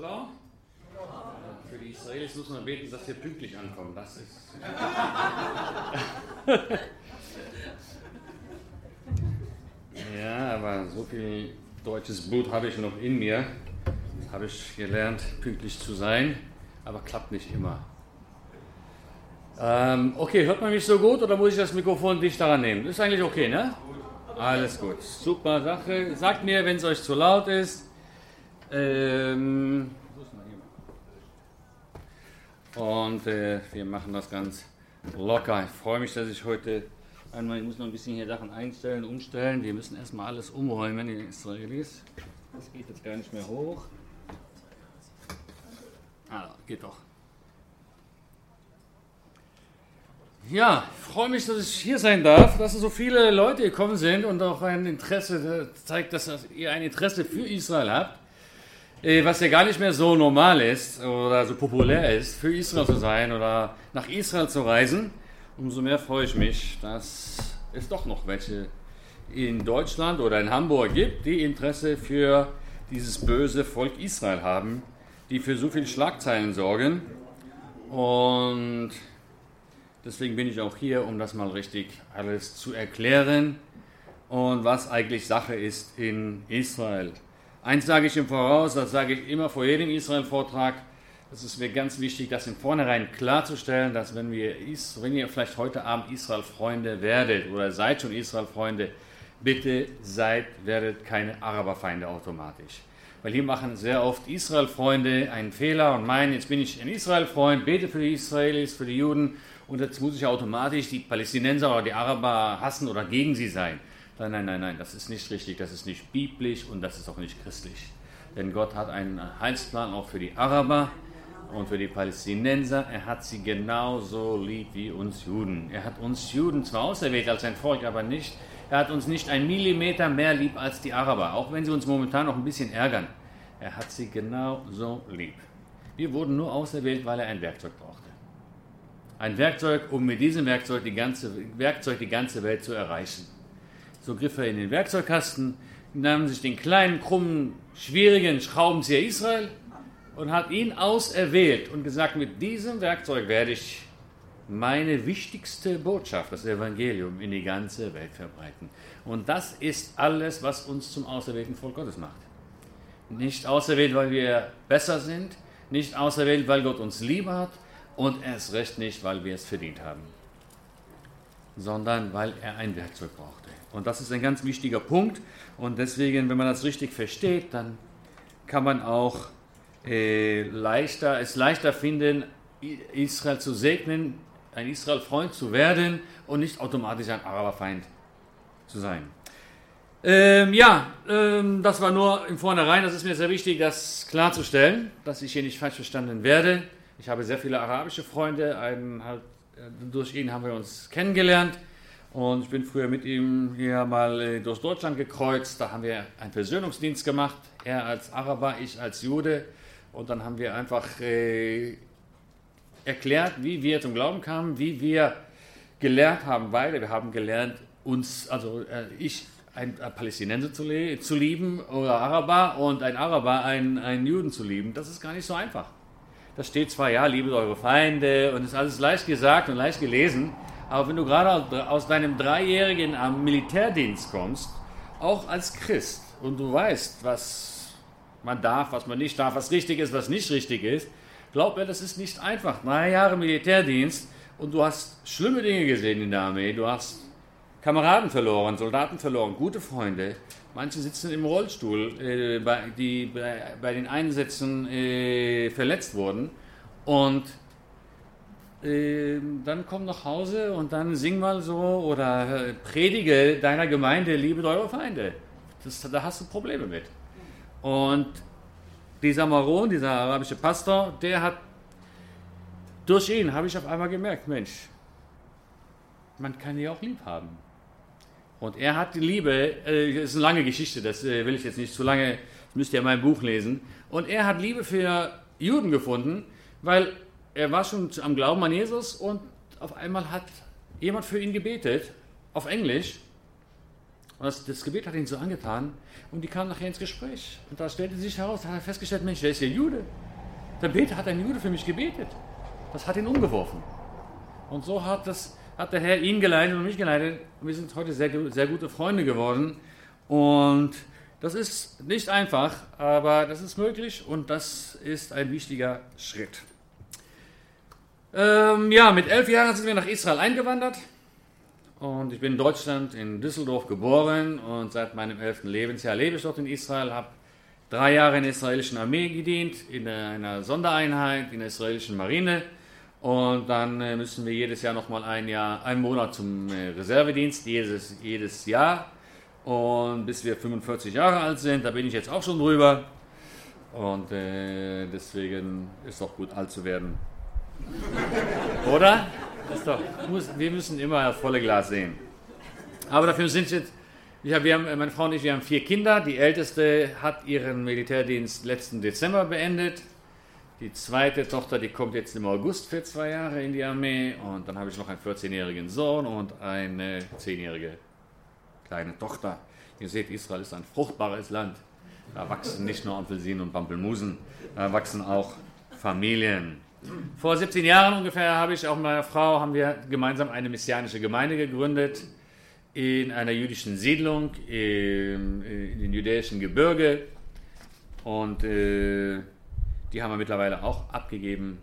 Shalom. Für die Israelis muss man beten, dass wir pünktlich ankommen. Das ist. ja, aber so viel deutsches Blut habe ich noch in mir. Das habe ich gelernt, pünktlich zu sein, aber klappt nicht immer. Ähm, okay, hört man mich so gut oder muss ich das Mikrofon dicht daran nehmen? Ist eigentlich okay, ne? Alles gut. Super Sache. Sagt mir, wenn es euch zu laut ist. Ähm, und äh, wir machen das ganz locker. Ich freue mich, dass ich heute einmal, ich muss noch ein bisschen hier Sachen einstellen, umstellen. Wir müssen erstmal alles umräumen, die Israelis. Das geht jetzt gar nicht mehr hoch. Ah, geht doch. Ja, ich freue mich, dass ich hier sein darf, dass so viele Leute gekommen sind und auch ein Interesse zeigt, dass ihr ein Interesse für Israel habt. Äh, was ja gar nicht mehr so normal ist oder so populär ist, für Israel zu sein oder nach Israel zu reisen. Umso mehr freue ich mich, dass es doch noch welche in Deutschland oder in Hamburg gibt, die Interesse für dieses böse Volk Israel haben, die für so viele Schlagzeilen sorgen. Und deswegen bin ich auch hier, um das mal richtig alles zu erklären und was eigentlich Sache ist in Israel. Eins sage ich im Voraus, das sage ich immer vor jedem Israel-Vortrag. Es ist mir ganz wichtig, das im Vornherein klarzustellen, dass wenn, wir, wenn ihr vielleicht heute Abend Israel-Freunde werdet oder seid schon Israel-Freunde, bitte seid, werdet keine Araberfeinde automatisch. Weil hier machen sehr oft Israel-Freunde einen Fehler und meinen, jetzt bin ich ein Israel-Freund, bete für die Israelis, für die Juden und jetzt muss ich automatisch die Palästinenser oder die Araber hassen oder gegen sie sein. Nein, nein, nein, nein, das ist nicht richtig, das ist nicht biblisch und das ist auch nicht christlich. Denn Gott hat einen Heilsplan auch für die Araber und für die Palästinenser. Er hat sie genauso lieb wie uns Juden. Er hat uns Juden zwar auserwählt als sein Volk, aber nicht, er hat uns nicht ein Millimeter mehr lieb als die Araber, auch wenn sie uns momentan noch ein bisschen ärgern. Er hat sie genauso lieb. Wir wurden nur auserwählt, weil er ein Werkzeug brauchte. Ein Werkzeug, um mit diesem Werkzeug die ganze, Werkzeug die ganze Welt zu erreichen. So griff er in den Werkzeugkasten, nahm sich den kleinen, krummen, schwierigen Schraubenzieher Israel und hat ihn auserwählt und gesagt, mit diesem Werkzeug werde ich meine wichtigste Botschaft, das Evangelium, in die ganze Welt verbreiten. Und das ist alles, was uns zum auserwählten Volk Gottes macht. Nicht auserwählt, weil wir besser sind, nicht auserwählt, weil Gott uns lieb hat und erst recht nicht, weil wir es verdient haben, sondern weil er ein Werkzeug brauchte. Und das ist ein ganz wichtiger Punkt. Und deswegen, wenn man das richtig versteht, dann kann man auch äh, leichter, es leichter finden, Israel zu segnen, ein Israel-Freund zu werden und nicht automatisch ein Araberfeind zu sein. Ähm, ja, ähm, das war nur im Vornherein. Das ist mir sehr wichtig, das klarzustellen, dass ich hier nicht falsch verstanden werde. Ich habe sehr viele arabische Freunde. Einen, halt, äh, durch ihn haben wir uns kennengelernt. Und ich bin früher mit ihm hier mal äh, durch Deutschland gekreuzt. Da haben wir einen Versöhnungsdienst gemacht. Er als Araber, ich als Jude. Und dann haben wir einfach äh, erklärt, wie wir zum Glauben kamen, wie wir gelernt haben, beide. Wir haben gelernt, uns, also äh, ich, ein, ein Palästinenser zu, zu, lieben oder Araber und ein Araber einen, einen Juden zu lieben. Das ist gar nicht so einfach. Da steht zwar, ja, liebet eure Feinde und ist alles leicht gesagt und leicht gelesen. Aber wenn du gerade aus deinem Dreijährigen am Militärdienst kommst, auch als Christ, und du weißt, was man darf, was man nicht darf, was richtig ist, was nicht richtig ist, glaub mir, das ist nicht einfach. Drei Jahre Militärdienst und du hast schlimme Dinge gesehen in der Armee. Du hast Kameraden verloren, Soldaten verloren, gute Freunde. Manche sitzen im Rollstuhl, äh, bei, die bei, bei, den Einsätzen äh, verletzt wurden. Und dann komm nach Hause und dann sing mal so oder predige deiner Gemeinde, liebe eure Feinde. Das, da hast du Probleme mit. Und dieser Maron, dieser arabische Pastor, der hat, durch ihn habe ich auf einmal gemerkt, Mensch, man kann die auch lieb haben. Und er hat die Liebe, äh, ist eine lange Geschichte, das äh, will ich jetzt nicht zu lange, müsst ihr in meinem Buch lesen. Und er hat Liebe für Juden gefunden, weil er war schon am Glauben an Jesus und auf einmal hat jemand für ihn gebetet, auf Englisch. Und das, das Gebet hat ihn so angetan und die kamen nachher ins Gespräch. Und da stellte sich heraus, da hat er festgestellt, Mensch, der ist ja Jude. Der Beter hat ein Jude für mich gebetet. Das hat ihn umgeworfen. Und so hat, das, hat der Herr ihn geleitet und mich geleitet. Und wir sind heute sehr, sehr gute Freunde geworden. Und das ist nicht einfach, aber das ist möglich und das ist ein wichtiger Schritt. Ähm, ja, mit elf Jahren sind wir nach Israel eingewandert. Und ich bin in Deutschland, in Düsseldorf geboren und seit meinem elften Lebensjahr lebe ich dort in Israel, habe drei Jahre in der israelischen Armee gedient, in einer Sondereinheit, in der israelischen Marine. Und dann äh, müssen wir jedes Jahr nochmal ein Jahr, einen Monat zum äh, Reservedienst, jedes, jedes Jahr. Und bis wir 45 Jahre alt sind, da bin ich jetzt auch schon drüber. Und äh, deswegen ist es doch gut, alt zu werden. Oder? Doch, wir müssen immer das volle Glas sehen. Aber dafür sind jetzt, wir haben, meine Frau und ich, wir haben vier Kinder. Die älteste hat ihren Militärdienst letzten Dezember beendet. Die zweite Tochter, die kommt jetzt im August für zwei Jahre in die Armee. Und dann habe ich noch einen 14-jährigen Sohn und eine 10-jährige kleine Tochter. Ihr seht, Israel ist ein fruchtbares Land. Da wachsen nicht nur Apfelsinen und Pampelmusen, da wachsen auch Familien. Vor 17 Jahren ungefähr habe ich auch mit meiner Frau haben wir gemeinsam eine messianische Gemeinde gegründet in einer jüdischen Siedlung im, in den jüdischen Gebirge und äh, die haben wir mittlerweile auch abgegeben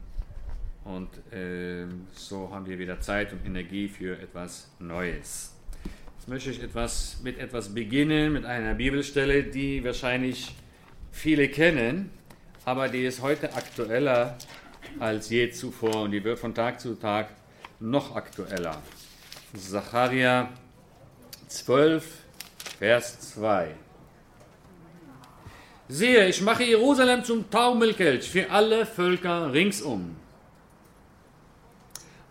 und äh, so haben wir wieder Zeit und Energie für etwas Neues. Jetzt möchte ich etwas, mit etwas beginnen, mit einer Bibelstelle, die wahrscheinlich viele kennen, aber die ist heute aktueller als je zuvor und die wird von Tag zu Tag noch aktueller. Zacharia 12, Vers 2. Siehe, ich mache Jerusalem zum Taumelkelch für alle Völker ringsum.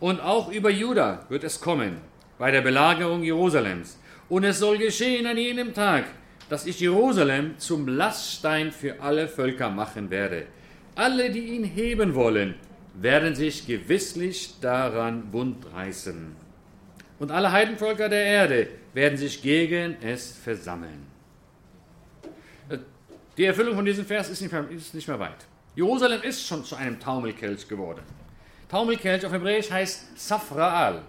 Und auch über Juda wird es kommen, bei der Belagerung Jerusalems. Und es soll geschehen an jenem Tag, dass ich Jerusalem zum Laststein für alle Völker machen werde. Alle, die ihn heben wollen, werden sich gewisslich daran Bund reißen. Und alle Heidenvölker der Erde werden sich gegen es versammeln. Die Erfüllung von diesem Vers ist nicht mehr, ist nicht mehr weit. Jerusalem ist schon zu einem Taumelkelch geworden. Taumelkelch auf Hebräisch heißt Safraal.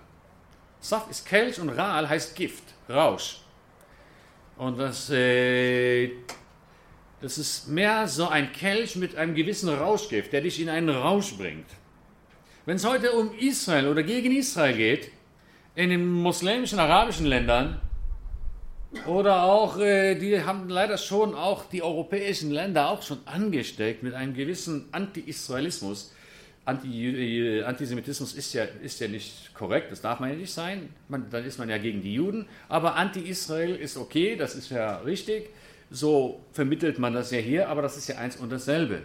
Saf ist Kelch und Raal heißt Gift, Rausch. Und das äh, das ist mehr so ein Kelch mit einem gewissen Rauschgift, der dich in einen Rausch bringt. Wenn es heute um Israel oder gegen Israel geht, in den muslimischen, arabischen Ländern, oder auch, äh, die haben leider schon auch die europäischen Länder auch schon angesteckt mit einem gewissen Anti-Israelismus. Anti äh, Antisemitismus ist ja, ist ja nicht korrekt, das darf man ja nicht sein. Man, dann ist man ja gegen die Juden. Aber Anti-Israel ist okay, das ist ja richtig. So vermittelt man das ja hier, aber das ist ja eins und dasselbe.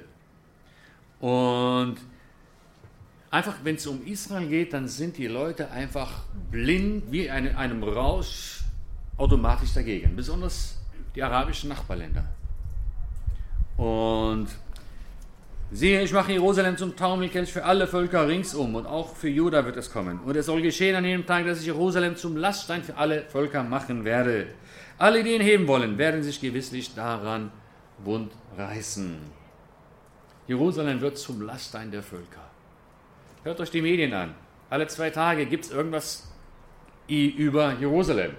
Und einfach, wenn es um Israel geht, dann sind die Leute einfach blind wie eine, einem Rausch automatisch dagegen. Besonders die arabischen Nachbarländer. Und siehe, ich mache Jerusalem zum Taumelkelch für alle Völker ringsum und auch für Juda wird es kommen. Und es soll geschehen an jenem Tag, dass ich Jerusalem zum Laststein für alle Völker machen werde. Alle, die ihn heben wollen, werden sich gewisslich daran wund reißen. Jerusalem wird zum Laststein der Völker. Hört euch die Medien an. Alle zwei Tage gibt es irgendwas über Jerusalem.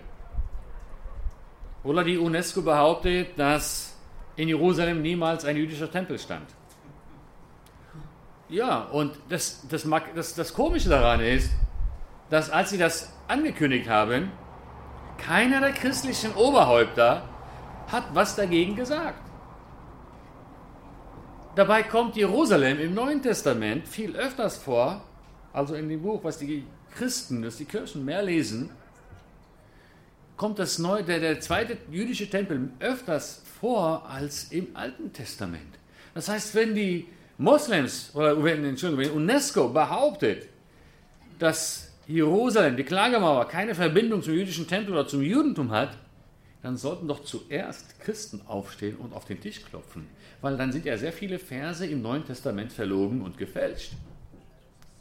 Oder die UNESCO behauptet, dass in Jerusalem niemals ein jüdischer Tempel stand. Ja, und das, das, das, das Komische daran ist, dass als sie das angekündigt haben, keiner der christlichen Oberhäupter hat was dagegen gesagt. Dabei kommt Jerusalem im Neuen Testament viel öfters vor, also in dem Buch, was die Christen, was die Kirchen mehr lesen, kommt das neue, der, der zweite jüdische Tempel öfters vor als im Alten Testament. Das heißt, wenn die Moslems, oder wenn, Entschuldigung, wenn UNESCO behauptet, dass Jerusalem, die Klagemauer, keine Verbindung zum jüdischen Tempel oder zum Judentum hat, dann sollten doch zuerst Christen aufstehen und auf den Tisch klopfen. Weil dann sind ja sehr viele Verse im Neuen Testament verlogen und gefälscht.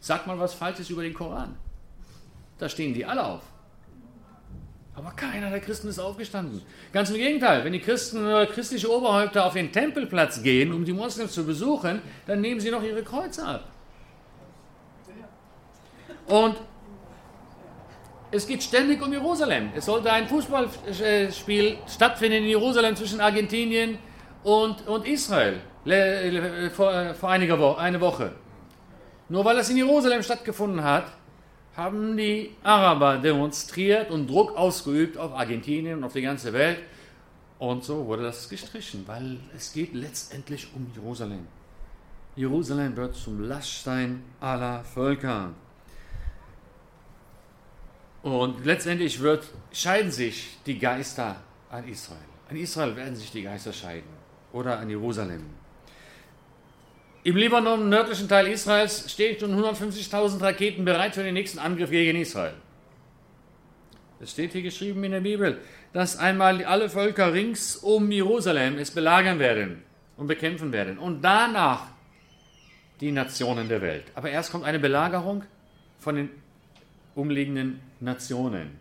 Sag mal was Falsches über den Koran. Da stehen die alle auf. Aber keiner der Christen ist aufgestanden. Ganz im Gegenteil, wenn die Christen oder christliche Oberhäupter auf den Tempelplatz gehen, um die Moslems zu besuchen, dann nehmen sie noch ihre Kreuze ab. Und es geht ständig um Jerusalem. Es sollte ein Fußballspiel stattfinden in Jerusalem zwischen Argentinien und, und Israel vor, vor einiger Woche, eine Woche. Nur weil es in Jerusalem stattgefunden hat, haben die Araber demonstriert und Druck ausgeübt auf Argentinien und auf die ganze Welt. Und so wurde das gestrichen, weil es geht letztendlich um Jerusalem. Jerusalem wird zum Laststein aller Völker. Und letztendlich wird, scheiden sich die Geister an Israel. An Israel werden sich die Geister scheiden. Oder an Jerusalem. Im Libanon, im nördlichen Teil Israels, stehen schon 150.000 Raketen bereit für den nächsten Angriff gegen Israel. Es steht hier geschrieben in der Bibel, dass einmal alle Völker rings um Jerusalem es belagern werden und bekämpfen werden. Und danach die Nationen der Welt. Aber erst kommt eine Belagerung von den umliegenden Nationen.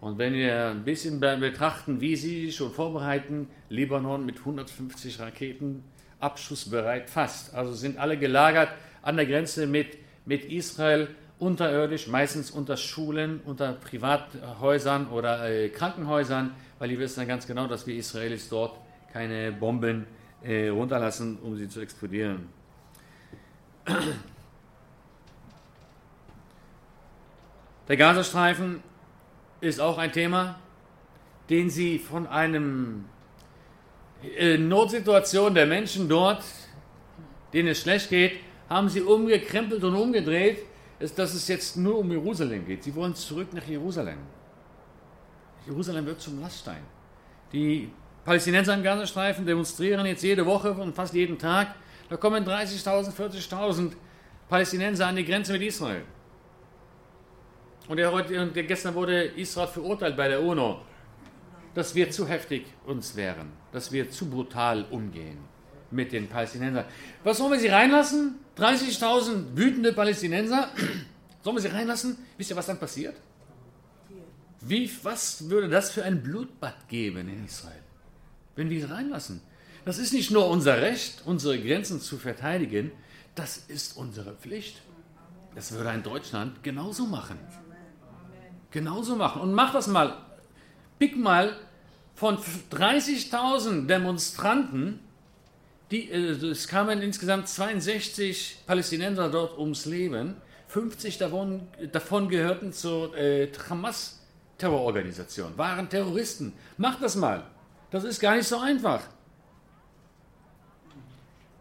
Und wenn wir ein bisschen betrachten, wie sie sich schon vorbereiten, Libanon mit 150 Raketen abschussbereit fast. Also sind alle gelagert an der Grenze mit, mit Israel unterirdisch, meistens unter Schulen, unter Privathäusern oder äh, Krankenhäusern, weil die wissen ja ganz genau, dass wir Israelis dort keine Bomben äh, runterlassen, um sie zu explodieren. Der Gazastreifen ist auch ein Thema, den sie von einem äh, Notsituation der Menschen dort, denen es schlecht geht, haben sie umgekrempelt und umgedreht, dass es jetzt nur um Jerusalem geht. Sie wollen zurück nach Jerusalem. Jerusalem wird zum Laststein. Die Palästinenser im Gazastreifen demonstrieren jetzt jede Woche und fast jeden Tag. Da kommen 30.000, 40.000 Palästinenser an die Grenze mit Israel. Und, der, und der, gestern wurde Israel verurteilt bei der UNO, dass wir zu heftig uns wären, dass wir zu brutal umgehen mit den Palästinensern. Was sollen wir sie reinlassen? 30.000 wütende Palästinenser? Sollen wir sie reinlassen? Wisst ihr, was dann passiert? Wie, was würde das für ein Blutbad geben in Israel, wenn wir sie reinlassen? Das ist nicht nur unser Recht, unsere Grenzen zu verteidigen, das ist unsere Pflicht. Das würde ein Deutschland genauso machen genauso machen. Und mach das mal. Pick mal von 30.000 Demonstranten, die, äh, es kamen insgesamt 62 Palästinenser dort ums Leben. 50 davon, davon gehörten zur äh, Hamas-Terrororganisation, waren Terroristen. Mach das mal. Das ist gar nicht so einfach.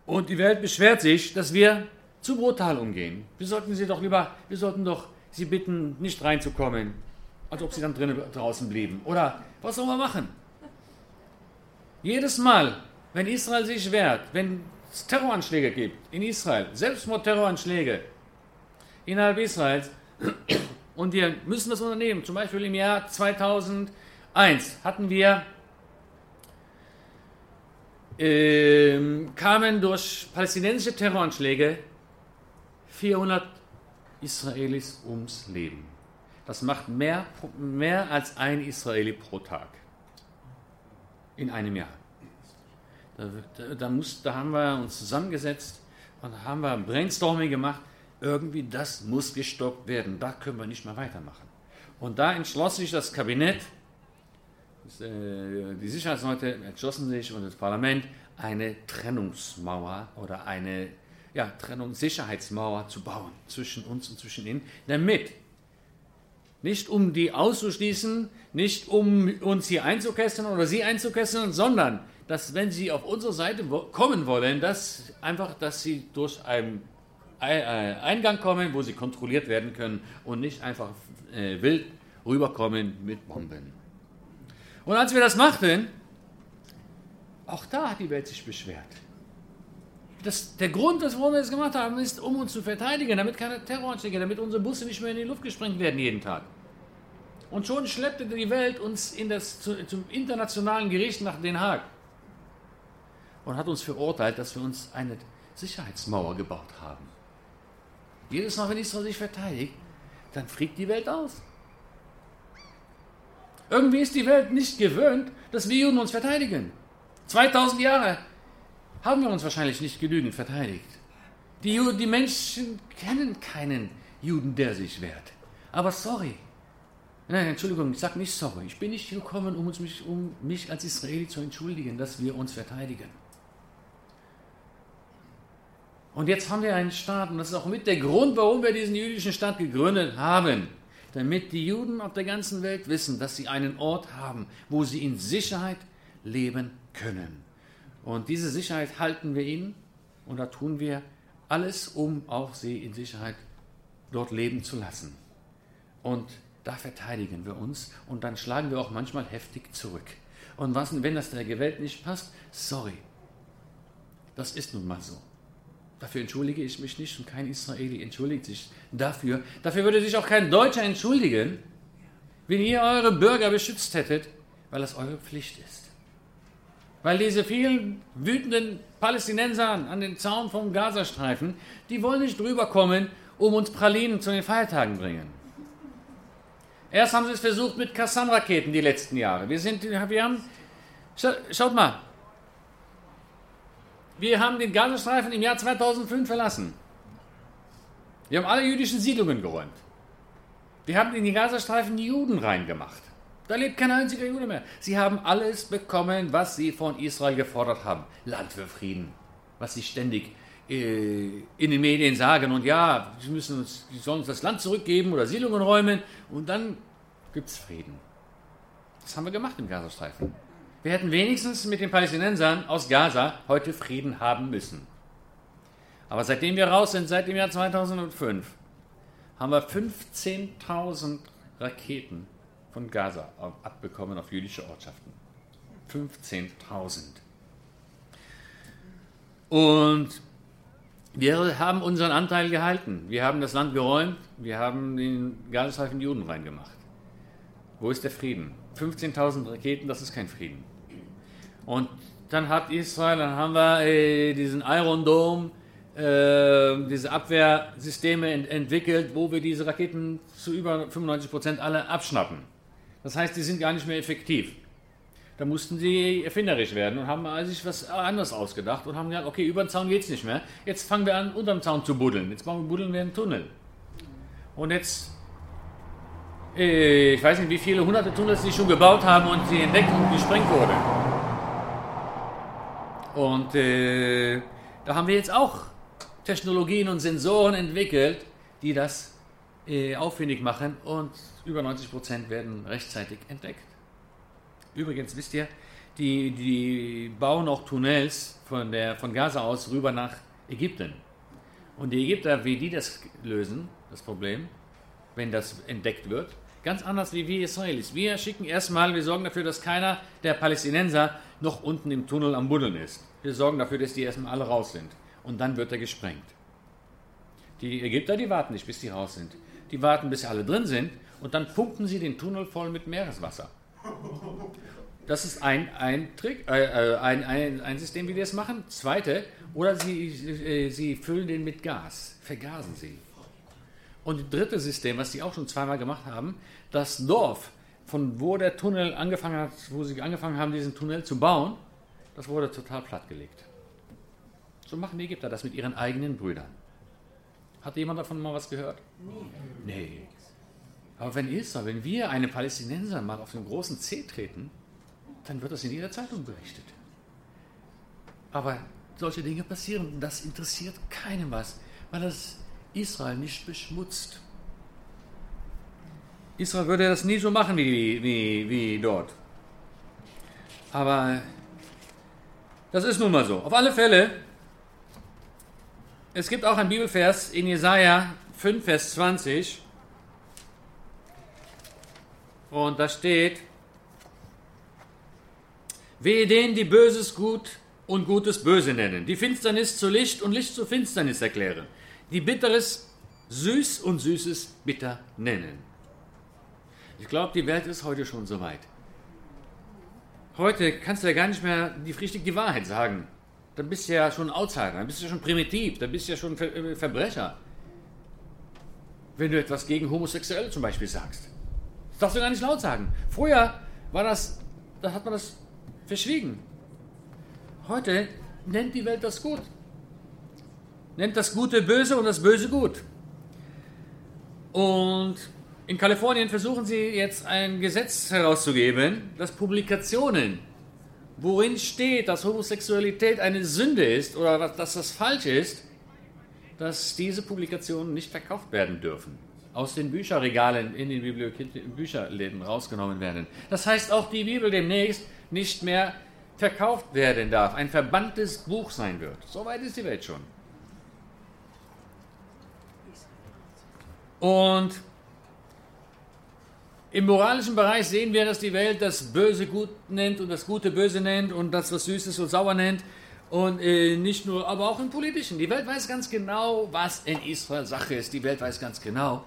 Und die Welt beschwert sich, dass wir zu brutal umgehen. Wir sollten sie doch lieber, wir sollten doch sie bitten, nicht reinzukommen, als ob sie dann drinnen, draußen blieben. Oder was soll man machen? Jedes Mal, wenn Israel sich wehrt, wenn es Terroranschläge gibt in Israel, Selbstmordterroranschläge innerhalb Israels, und wir müssen das unternehmen, zum Beispiel im Jahr 2001 hatten wir, äh, kamen durch palästinensische Terroranschläge 400 Israelis ums Leben. Das macht mehr, mehr als ein Israeli pro Tag. In einem Jahr. Da, da, da, muss, da haben wir uns zusammengesetzt und haben wir Brainstorming gemacht. Irgendwie, das muss gestoppt werden. Da können wir nicht mehr weitermachen. Und da entschloss sich das Kabinett, äh, die Sicherheitsleute entschlossen sich und das Parlament, eine Trennungsmauer oder eine ja, Trennung, Sicherheitsmauer zu bauen zwischen uns und zwischen ihnen, damit nicht um die auszuschließen, nicht um uns hier einzukesseln oder sie einzukesseln, sondern dass wenn sie auf unsere Seite kommen wollen, dass einfach, dass sie durch einen Eingang kommen, wo sie kontrolliert werden können und nicht einfach äh, wild rüberkommen mit Bomben. Und als wir das machten, auch da hat die Welt sich beschwert das, der Grund, warum wir das gemacht haben, ist, um uns zu verteidigen, damit keine Terroranschläge, damit unsere Busse nicht mehr in die Luft gesprengt werden jeden Tag. Und schon schleppte die Welt uns in das, zu, zum internationalen Gericht nach Den Haag und hat uns verurteilt, dass wir uns eine Sicherheitsmauer gebaut haben. Jedes Mal, wenn Israel sich verteidigt, dann fliegt die Welt aus. Irgendwie ist die Welt nicht gewöhnt, dass wir Juden uns verteidigen. 2000 Jahre haben wir uns wahrscheinlich nicht genügend verteidigt. Die, die Menschen kennen keinen Juden, der sich wehrt. Aber sorry. Nein, Entschuldigung, ich sage nicht sorry. Ich bin nicht gekommen, um, mich, um mich als Israeli zu entschuldigen, dass wir uns verteidigen. Und jetzt haben wir einen Staat, und das ist auch mit der Grund, warum wir diesen jüdischen Staat gegründet haben, damit die Juden auf der ganzen Welt wissen, dass sie einen Ort haben, wo sie in Sicherheit leben können. Und diese Sicherheit halten wir ihnen und da tun wir alles, um auch sie in Sicherheit dort leben zu lassen. Und da verteidigen wir uns und dann schlagen wir auch manchmal heftig zurück. Und was, wenn das der Welt nicht passt, sorry. Das ist nun mal so. Dafür entschuldige ich mich nicht und kein Israeli entschuldigt sich dafür. Dafür würde sich auch kein Deutscher entschuldigen, wenn ihr eure Bürger beschützt hättet, weil das eure Pflicht ist. Weil diese vielen wütenden Palästinenser an den Zaun vom Gazastreifen, die wollen nicht drüber kommen, um uns Pralinen zu den Feiertagen bringen. Erst haben sie es versucht mit Kassam-Raketen die letzten Jahre. Wir sind, wir haben, schaut mal, wir haben den Gazastreifen im Jahr 2005 verlassen. Wir haben alle jüdischen Siedlungen geräumt. Wir haben in den Gazastreifen Juden reingemacht. Da lebt kein einziger Jude mehr. Sie haben alles bekommen, was sie von Israel gefordert haben. Land für Frieden, was sie ständig äh, in den Medien sagen. Und ja, sie, müssen uns, sie sollen uns das Land zurückgeben oder Siedlungen räumen und dann gibt es Frieden. Das haben wir gemacht im Gazastreifen. Wir hätten wenigstens mit den Palästinensern aus Gaza heute Frieden haben müssen. Aber seitdem wir raus sind, seit dem Jahr 2005, haben wir 15.000 Raketen von Gaza abbekommen auf jüdische Ortschaften. 15.000. Und wir haben unseren Anteil gehalten. Wir haben das Land geräumt. Wir haben den Gazastreifen Juden reingemacht. Wo ist der Frieden? 15.000 Raketen, das ist kein Frieden. Und dann hat Israel, dann haben wir äh, diesen Iron Dome, äh, diese Abwehrsysteme ent entwickelt, wo wir diese Raketen zu über 95 Prozent alle abschnappen. Das heißt, die sind gar nicht mehr effektiv. Da mussten sie erfinderisch werden und haben sich was anderes ausgedacht und haben gesagt, okay, über den Zaun geht es nicht mehr. Jetzt fangen wir an, unter dem Zaun zu buddeln. Jetzt bauen wir, buddeln wir einen Tunnel. Und jetzt, äh, ich weiß nicht, wie viele hunderte Tunnels sie schon gebaut haben und sie entdeckt und gesprengt wurde. Und äh, da haben wir jetzt auch Technologien und Sensoren entwickelt, die das äh, aufwendig machen und über 90 Prozent werden rechtzeitig entdeckt. Übrigens, wisst ihr, die, die bauen auch Tunnels von, der, von Gaza aus rüber nach Ägypten. Und die Ägypter, wie die das lösen, das Problem, wenn das entdeckt wird, ganz anders wie wir Israelis. Wir schicken erstmal, wir sorgen dafür, dass keiner der Palästinenser noch unten im Tunnel am Buddeln ist. Wir sorgen dafür, dass die erstmal alle raus sind. Und dann wird er gesprengt. Die Ägypter, die warten nicht, bis die raus sind. Die warten, bis sie alle drin sind und dann pumpen sie den Tunnel voll mit Meereswasser. Das ist ein, ein Trick, äh, äh, ein, ein, ein System, wie die das machen. Zweite, oder sie, äh, sie füllen den mit Gas, vergasen sie. Und das dritte System, was sie auch schon zweimal gemacht haben, das Dorf, von wo der Tunnel angefangen hat, wo sie angefangen haben, diesen Tunnel zu bauen, das wurde total plattgelegt. So machen die Ägypter das mit ihren eigenen Brüdern. Hat jemand davon mal was gehört? Nee. nee. Aber wenn Israel, wenn wir einen Palästinenser mal auf den großen C treten, dann wird das in jeder Zeitung berichtet. Aber solche Dinge passieren und das interessiert keinem was, weil das Israel nicht beschmutzt. Israel würde das nie so machen wie, wie, wie dort. Aber das ist nun mal so. Auf alle Fälle es gibt auch ein Bibelvers in Jesaja 5, Vers 20. Und da steht: Wehe denen, die Böses gut und Gutes böse nennen, die Finsternis zu Licht und Licht zu Finsternis erklären, die Bitteres süß und Süßes bitter nennen. Ich glaube, die Welt ist heute schon so weit. Heute kannst du ja gar nicht mehr die, richtig die Wahrheit sagen dann bist du ja schon Outsider, dann bist du schon primitiv, dann bist du ja schon Ver äh, Verbrecher. Wenn du etwas gegen Homosexuelle zum Beispiel sagst. Das darfst du gar nicht laut sagen. Früher war das, da hat man das verschwiegen. Heute nennt die Welt das gut. Nennt das Gute böse und das Böse gut. Und in Kalifornien versuchen sie jetzt ein Gesetz herauszugeben, dass Publikationen, worin steht, dass Homosexualität eine Sünde ist oder dass das falsch ist, dass diese Publikationen nicht verkauft werden dürfen. Aus den Bücherregalen in den Bücherläden rausgenommen werden. Das heißt, auch die Bibel demnächst nicht mehr verkauft werden darf, ein verbanntes Buch sein wird. So weit ist die Welt schon. Und im moralischen Bereich sehen wir, dass die Welt das Böse gut nennt und das Gute böse nennt und das, was Süßes so sauer nennt. Und äh, nicht nur, aber auch im Politischen. Die Welt weiß ganz genau, was in Israel Sache ist. Die Welt weiß ganz genau,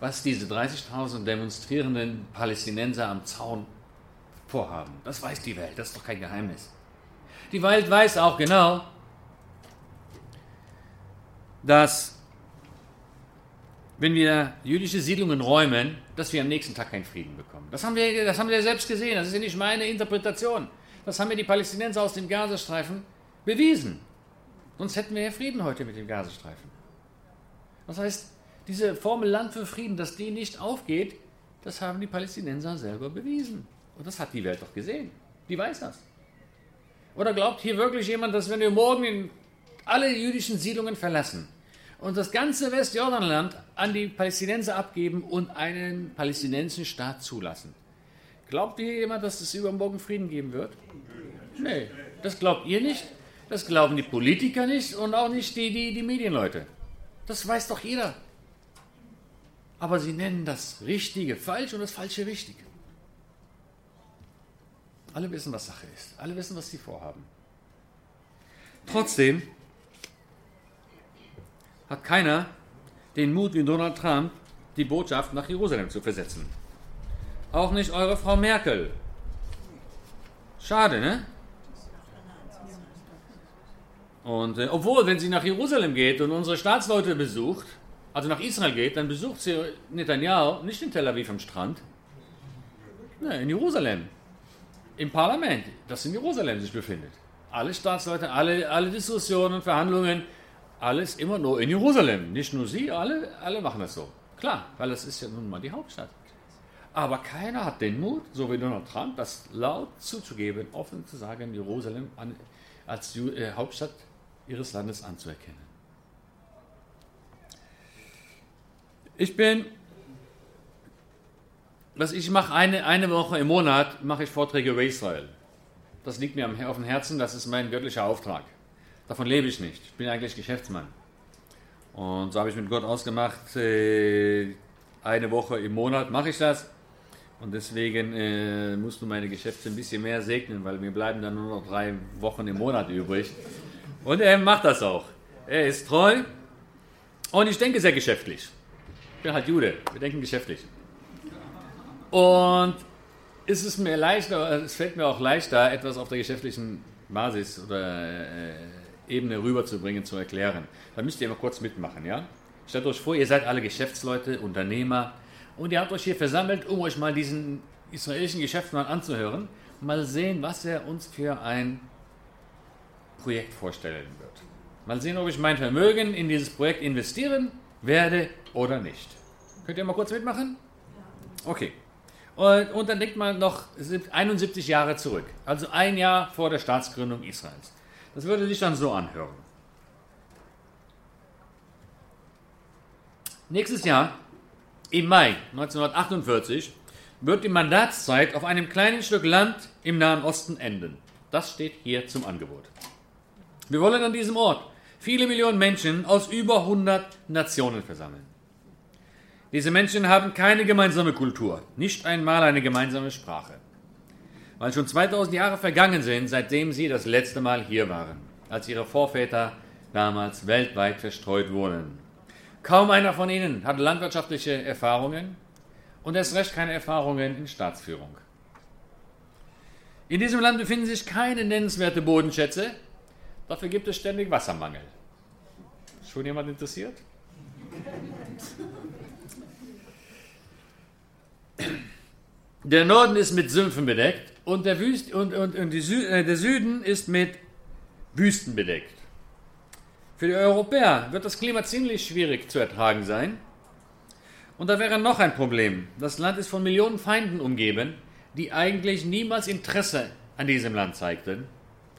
was diese 30.000 demonstrierenden Palästinenser am Zaun vorhaben. Das weiß die Welt, das ist doch kein Geheimnis. Die Welt weiß auch genau, dass wenn wir jüdische Siedlungen räumen, dass wir am nächsten Tag keinen Frieden bekommen. Das haben wir, das haben wir selbst gesehen, das ist ja nicht meine Interpretation. Das haben mir die Palästinenser aus dem Gazastreifen bewiesen. Sonst hätten wir ja Frieden heute mit dem Gazastreifen. Das heißt, diese Formel Land für Frieden, dass die nicht aufgeht, das haben die Palästinenser selber bewiesen. Und das hat die Welt doch gesehen. Die weiß das. Oder glaubt hier wirklich jemand, dass wenn wir morgen alle jüdischen Siedlungen verlassen, und das ganze Westjordanland an die Palästinenser abgeben und einen palästinensischen Staat zulassen. Glaubt ihr jemand, dass es übermorgen Frieden geben wird? Nee, das glaubt ihr nicht, das glauben die Politiker nicht und auch nicht die, die, die Medienleute. Das weiß doch jeder. Aber sie nennen das Richtige falsch und das Falsche richtig. Alle wissen, was Sache ist. Alle wissen, was sie vorhaben. Trotzdem hat keiner den Mut wie Donald Trump, die Botschaft nach Jerusalem zu versetzen. Auch nicht eure Frau Merkel. Schade, ne? Und äh, obwohl, wenn sie nach Jerusalem geht und unsere Staatsleute besucht, also nach Israel geht, dann besucht sie Netanyahu nicht in Tel Aviv am Strand, ne, in Jerusalem, im Parlament, das in Jerusalem sich befindet. Alle Staatsleute, alle, alle Diskussionen, Verhandlungen alles immer nur in Jerusalem. Nicht nur sie, alle, alle machen das so. Klar, weil das ist ja nun mal die Hauptstadt. Aber keiner hat den Mut, so wie Donald Trump, das laut zuzugeben, offen zu sagen, Jerusalem als äh, Hauptstadt ihres Landes anzuerkennen. Ich bin, was ich mache, eine, eine Woche im Monat mache ich Vorträge über Israel. Das liegt mir auf dem Herzen, das ist mein göttlicher Auftrag. Davon lebe ich nicht. Ich bin eigentlich Geschäftsmann. Und so habe ich mit Gott ausgemacht, äh, eine Woche im Monat mache ich das. Und deswegen äh, musst du meine Geschäfte ein bisschen mehr segnen, weil mir bleiben dann nur noch drei Wochen im Monat übrig. Und er macht das auch. Er ist treu und ich denke sehr geschäftlich. Ich bin halt Jude, wir denken geschäftlich. Und es ist mir leichter, es fällt mir auch leichter, etwas auf der geschäftlichen Basis oder äh, Ebene rüberzubringen, zu erklären. Da müsst ihr mal kurz mitmachen, ja? Stellt euch vor, ihr seid alle Geschäftsleute, Unternehmer und ihr habt euch hier versammelt, um euch mal diesen israelischen Geschäftsmann anzuhören. Mal sehen, was er uns für ein Projekt vorstellen wird. Mal sehen, ob ich mein Vermögen in dieses Projekt investieren werde oder nicht. Könnt ihr mal kurz mitmachen? Okay. Und, und dann denkt man noch 71 Jahre zurück, also ein Jahr vor der Staatsgründung Israels. Das würde sich dann so anhören. Nächstes Jahr, im Mai 1948, wird die Mandatszeit auf einem kleinen Stück Land im Nahen Osten enden. Das steht hier zum Angebot. Wir wollen an diesem Ort viele Millionen Menschen aus über 100 Nationen versammeln. Diese Menschen haben keine gemeinsame Kultur, nicht einmal eine gemeinsame Sprache weil schon 2000 Jahre vergangen sind, seitdem sie das letzte Mal hier waren, als ihre Vorväter damals weltweit verstreut wurden. Kaum einer von ihnen hat landwirtschaftliche Erfahrungen und erst recht keine Erfahrungen in Staatsführung. In diesem Land befinden sich keine nennenswerte Bodenschätze, dafür gibt es ständig Wassermangel. Schon jemand interessiert? Der Norden ist mit Sümpfen bedeckt und der, Wüst und, und, und Sü äh, der Süden ist mit Wüsten bedeckt. Für die Europäer wird das Klima ziemlich schwierig zu ertragen sein. Und da wäre noch ein Problem. Das Land ist von Millionen Feinden umgeben, die eigentlich niemals Interesse an diesem Land zeigten,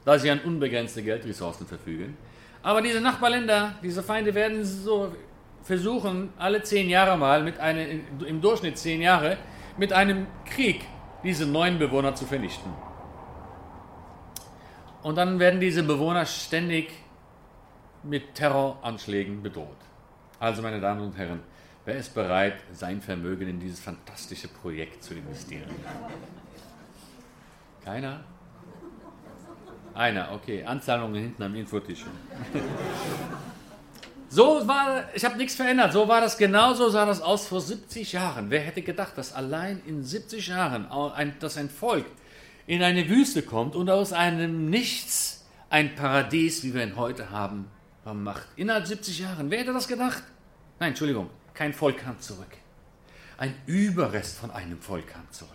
da sie an unbegrenzte Geldressourcen verfügen. Aber diese Nachbarländer, diese Feinde werden so versuchen, alle zehn Jahre mal, mit einem, im Durchschnitt zehn Jahre, mit einem Krieg diese neuen Bewohner zu vernichten. Und dann werden diese Bewohner ständig mit Terroranschlägen bedroht. Also, meine Damen und Herren, wer ist bereit, sein Vermögen in dieses fantastische Projekt zu investieren? Keiner? Einer, okay. Anzahlungen hinten am Infotisch. So war, ich habe nichts verändert. So war das genauso, sah das aus vor 70 Jahren. Wer hätte gedacht, dass allein in 70 Jahren, ein, dass ein Volk in eine Wüste kommt und aus einem Nichts ein Paradies, wie wir ihn heute haben, macht. Innerhalb 70 Jahren. Wer hätte das gedacht? Nein, Entschuldigung, kein Volk kam zurück. Ein Überrest von einem Volk kam zurück.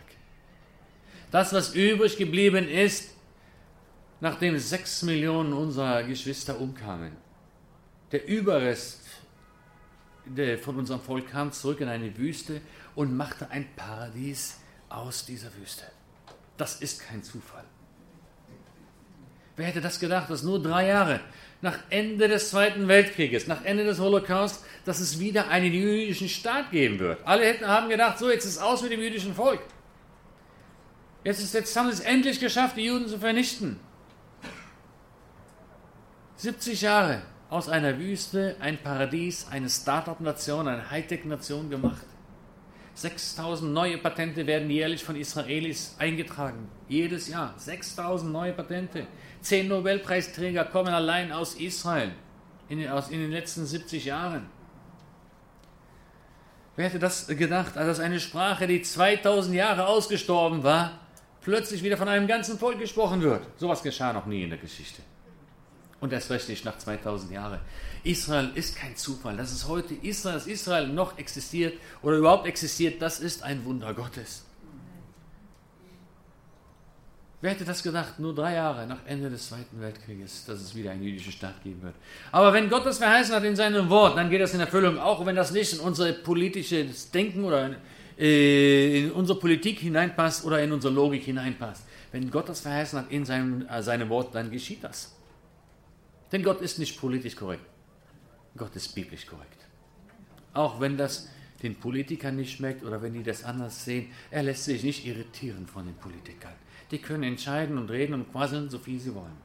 Das, was übrig geblieben ist, nachdem sechs Millionen unserer Geschwister umkamen. Der Überrest von unserem Volk kam zurück in eine Wüste und machte ein Paradies aus dieser Wüste. Das ist kein Zufall. Wer hätte das gedacht, dass nur drei Jahre nach Ende des Zweiten Weltkrieges, nach Ende des Holocaust, dass es wieder einen jüdischen Staat geben wird? Alle hätten haben gedacht, so jetzt ist es aus mit dem jüdischen Volk. Jetzt, ist, jetzt haben sie es endlich geschafft, die Juden zu vernichten. 70 Jahre aus einer Wüste ein Paradies, eine Start-up-Nation, eine Hightech-Nation gemacht. 6000 neue Patente werden jährlich von Israelis eingetragen. Jedes Jahr. 6000 neue Patente. Zehn Nobelpreisträger kommen allein aus Israel in, aus, in den letzten 70 Jahren. Wer hätte das gedacht, als eine Sprache, die 2000 Jahre ausgestorben war, plötzlich wieder von einem ganzen Volk gesprochen wird? Sowas geschah noch nie in der Geschichte. Und erst recht nicht nach 2000 Jahren. Israel ist kein Zufall. Dass es heute Israel, dass Israel noch existiert oder überhaupt existiert, das ist ein Wunder Gottes. Wer hätte das gedacht, nur drei Jahre nach Ende des Zweiten Weltkrieges, dass es wieder einen jüdischen Staat geben wird? Aber wenn Gott das verheißen hat in seinem Wort, dann geht das in Erfüllung, auch wenn das nicht in unser politisches Denken oder in, äh, in unsere Politik hineinpasst oder in unsere Logik hineinpasst. Wenn Gott das verheißen hat in seinem, äh, seinem Wort, dann geschieht das. Denn Gott ist nicht politisch korrekt. Gott ist biblisch korrekt. Auch wenn das den Politikern nicht schmeckt oder wenn die das anders sehen, er lässt sich nicht irritieren von den Politikern. Die können entscheiden und reden und quasseln, so viel sie wollen.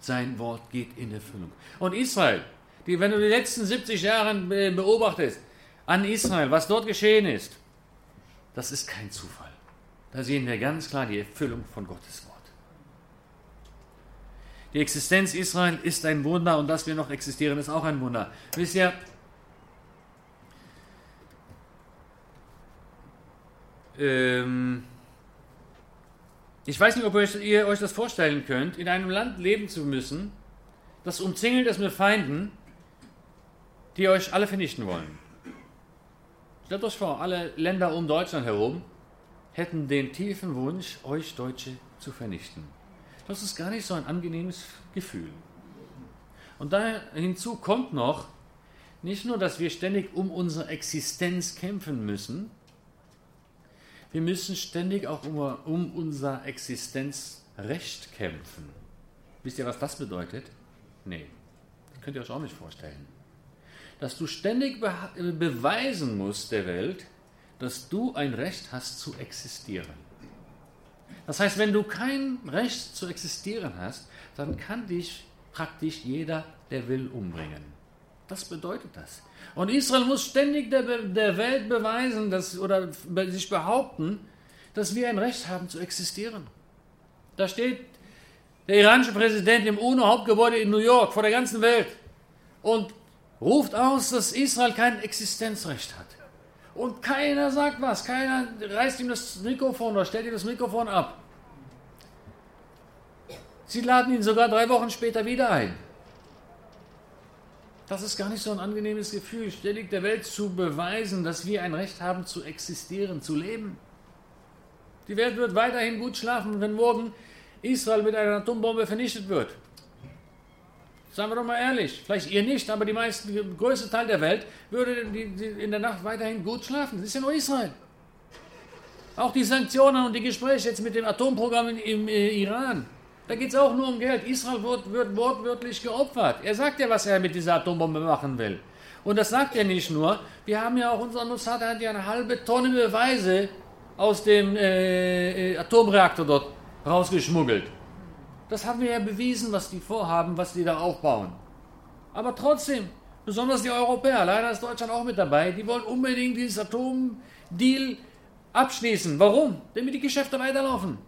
Sein Wort geht in Erfüllung. Und Israel, die, wenn du die letzten 70 Jahre beobachtest, an Israel, was dort geschehen ist, das ist kein Zufall. Da sehen wir ganz klar die Erfüllung von Gottes Wort. Die Existenz Israel ist ein Wunder und dass wir noch existieren, ist auch ein Wunder. Wisst ihr, ähm, ich weiß nicht, ob ihr euch das vorstellen könnt, in einem Land leben zu müssen, das umzingelt ist mit Feinden, die euch alle vernichten wollen. Stellt euch vor, alle Länder um Deutschland herum hätten den tiefen Wunsch, euch Deutsche zu vernichten. Das ist gar nicht so ein angenehmes Gefühl. Und da hinzu kommt noch, nicht nur, dass wir ständig um unsere Existenz kämpfen müssen, wir müssen ständig auch um, um unser Existenzrecht kämpfen. Wisst ihr, was das bedeutet? Nee, das könnt ihr euch auch nicht vorstellen. Dass du ständig be beweisen musst der Welt, dass du ein Recht hast zu existieren. Das heißt, wenn du kein Recht zu existieren hast, dann kann dich praktisch jeder, der will, umbringen. Das bedeutet das. Und Israel muss ständig der, der Welt beweisen dass, oder sich behaupten, dass wir ein Recht haben zu existieren. Da steht der iranische Präsident im UNO-Hauptgebäude in New York vor der ganzen Welt und ruft aus, dass Israel kein Existenzrecht hat. Und keiner sagt was, keiner reißt ihm das Mikrofon oder stellt ihm das Mikrofon ab. Sie laden ihn sogar drei Wochen später wieder ein. Das ist gar nicht so ein angenehmes Gefühl, ständig der Welt zu beweisen, dass wir ein Recht haben zu existieren, zu leben. Die Welt wird weiterhin gut schlafen, wenn morgen Israel mit einer Atombombe vernichtet wird. Sagen wir doch mal ehrlich, vielleicht ihr nicht, aber die meisten, der größte Teil der Welt würde in der Nacht weiterhin gut schlafen. Das ist ja nur Israel. Auch die Sanktionen und die Gespräche jetzt mit dem Atomprogramm im äh, Iran. Da geht es auch nur um Geld. Israel wird, wird wortwörtlich geopfert. Er sagt ja, was er mit dieser Atombombe machen will. Und das sagt er nicht nur. Wir haben ja auch, unser Mossad hat ja eine halbe Tonne Beweise aus dem äh, äh, Atomreaktor dort rausgeschmuggelt. Das haben wir ja bewiesen, was die vorhaben, was die da aufbauen. Aber trotzdem, besonders die Europäer, leider ist Deutschland auch mit dabei, die wollen unbedingt dieses Atomdeal abschließen. Warum? Damit die Geschäfte weiterlaufen.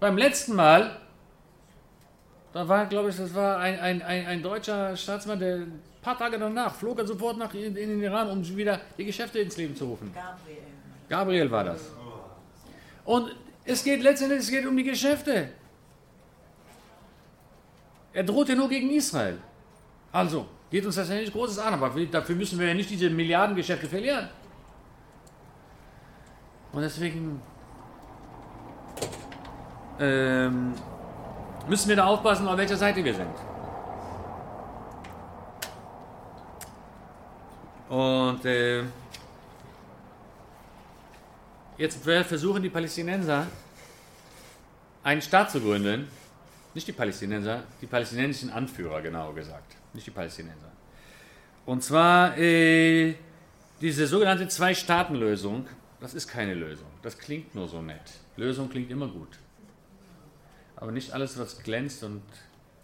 Beim letzten Mal, da war, glaube ich, das war ein, ein, ein, ein deutscher Staatsmann, der ein paar Tage danach flog er sofort nach in, in den Iran, um wieder die Geschäfte ins Leben zu rufen. Gabriel. Gabriel war das. Und es geht letztendlich es geht um die Geschäfte. Er droht ja nur gegen Israel. Also, geht uns das ja nicht Großes an, aber dafür müssen wir ja nicht diese Milliardengeschäfte verlieren. Und deswegen ähm, müssen wir da aufpassen, auf welcher Seite wir sind. Und äh, jetzt versuchen die Palästinenser einen Staat zu gründen, nicht die Palästinenser, die palästinensischen Anführer, genauer gesagt. Nicht die Palästinenser. Und zwar äh, diese sogenannte Zwei-Staaten-Lösung, das ist keine Lösung. Das klingt nur so nett. Lösung klingt immer gut. Aber nicht alles, was glänzt und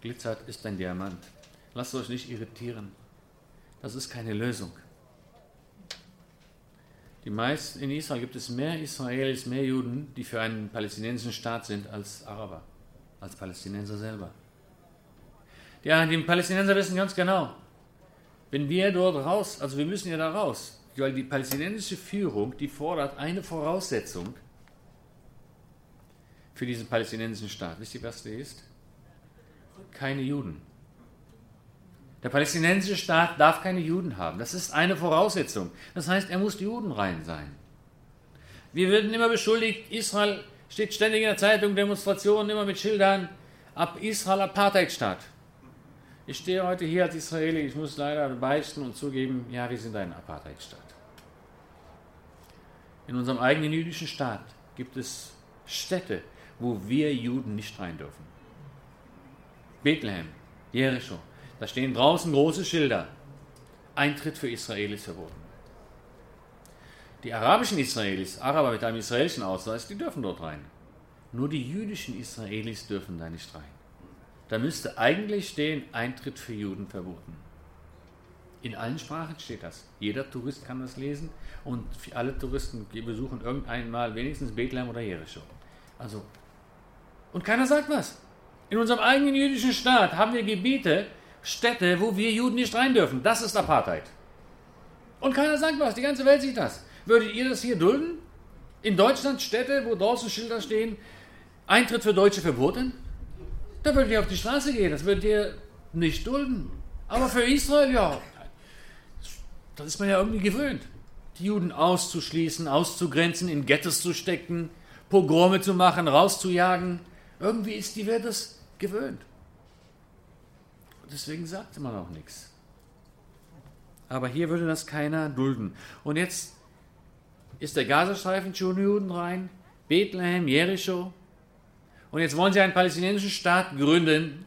glitzert, ist ein Diamant. Lasst euch nicht irritieren. Das ist keine Lösung. Die meisten, in Israel gibt es mehr Israelis, mehr Juden, die für einen palästinensischen Staat sind, als Araber als Palästinenser selber. Ja, die Palästinenser wissen ganz genau, wenn wir dort raus, also wir müssen ja da raus, weil die palästinensische Führung, die fordert eine Voraussetzung für diesen palästinensischen Staat. Wisst ihr, was der ist? Keine Juden. Der palästinensische Staat darf keine Juden haben. Das ist eine Voraussetzung. Das heißt, er muss judenrein sein. Wir werden immer beschuldigt, Israel Steht ständig in der Zeitung, Demonstrationen immer mit Schildern, ab Israel Apartheidstaat. Ich stehe heute hier als Israeli, ich muss leider beichten und zugeben, ja, wir sind ein Apartheidstaat. In unserem eigenen jüdischen Staat gibt es Städte, wo wir Juden nicht rein dürfen. Bethlehem, Jericho, da stehen draußen große Schilder. Eintritt für Israelis verboten. Die arabischen Israelis, Araber mit einem israelischen Ausweis, die dürfen dort rein. Nur die jüdischen Israelis dürfen da nicht rein. Da müsste eigentlich stehen, Eintritt für Juden verboten. In allen Sprachen steht das. Jeder Tourist kann das lesen und alle Touristen besuchen irgendwann Mal wenigstens Bethlehem oder Jericho. Also, und keiner sagt was. In unserem eigenen jüdischen Staat haben wir Gebiete, Städte, wo wir Juden nicht rein dürfen. Das ist Apartheid. Und keiner sagt was. Die ganze Welt sieht das. Würdet ihr das hier dulden? In Deutschland Städte, wo draußen Schilder stehen, Eintritt für Deutsche verboten? Da würdet ihr auf die Straße gehen, das würdet ihr nicht dulden. Aber für Israel, ja, das ist man ja irgendwie gewöhnt. Die Juden auszuschließen, auszugrenzen, in Ghettos zu stecken, Pogrome zu machen, rauszujagen. Irgendwie ist die Welt das gewöhnt. deswegen sagt man auch nichts. Aber hier würde das keiner dulden. Und jetzt ist der Gazastreifen schon Juden rein, Bethlehem, Jericho. Und jetzt wollen sie einen palästinensischen Staat gründen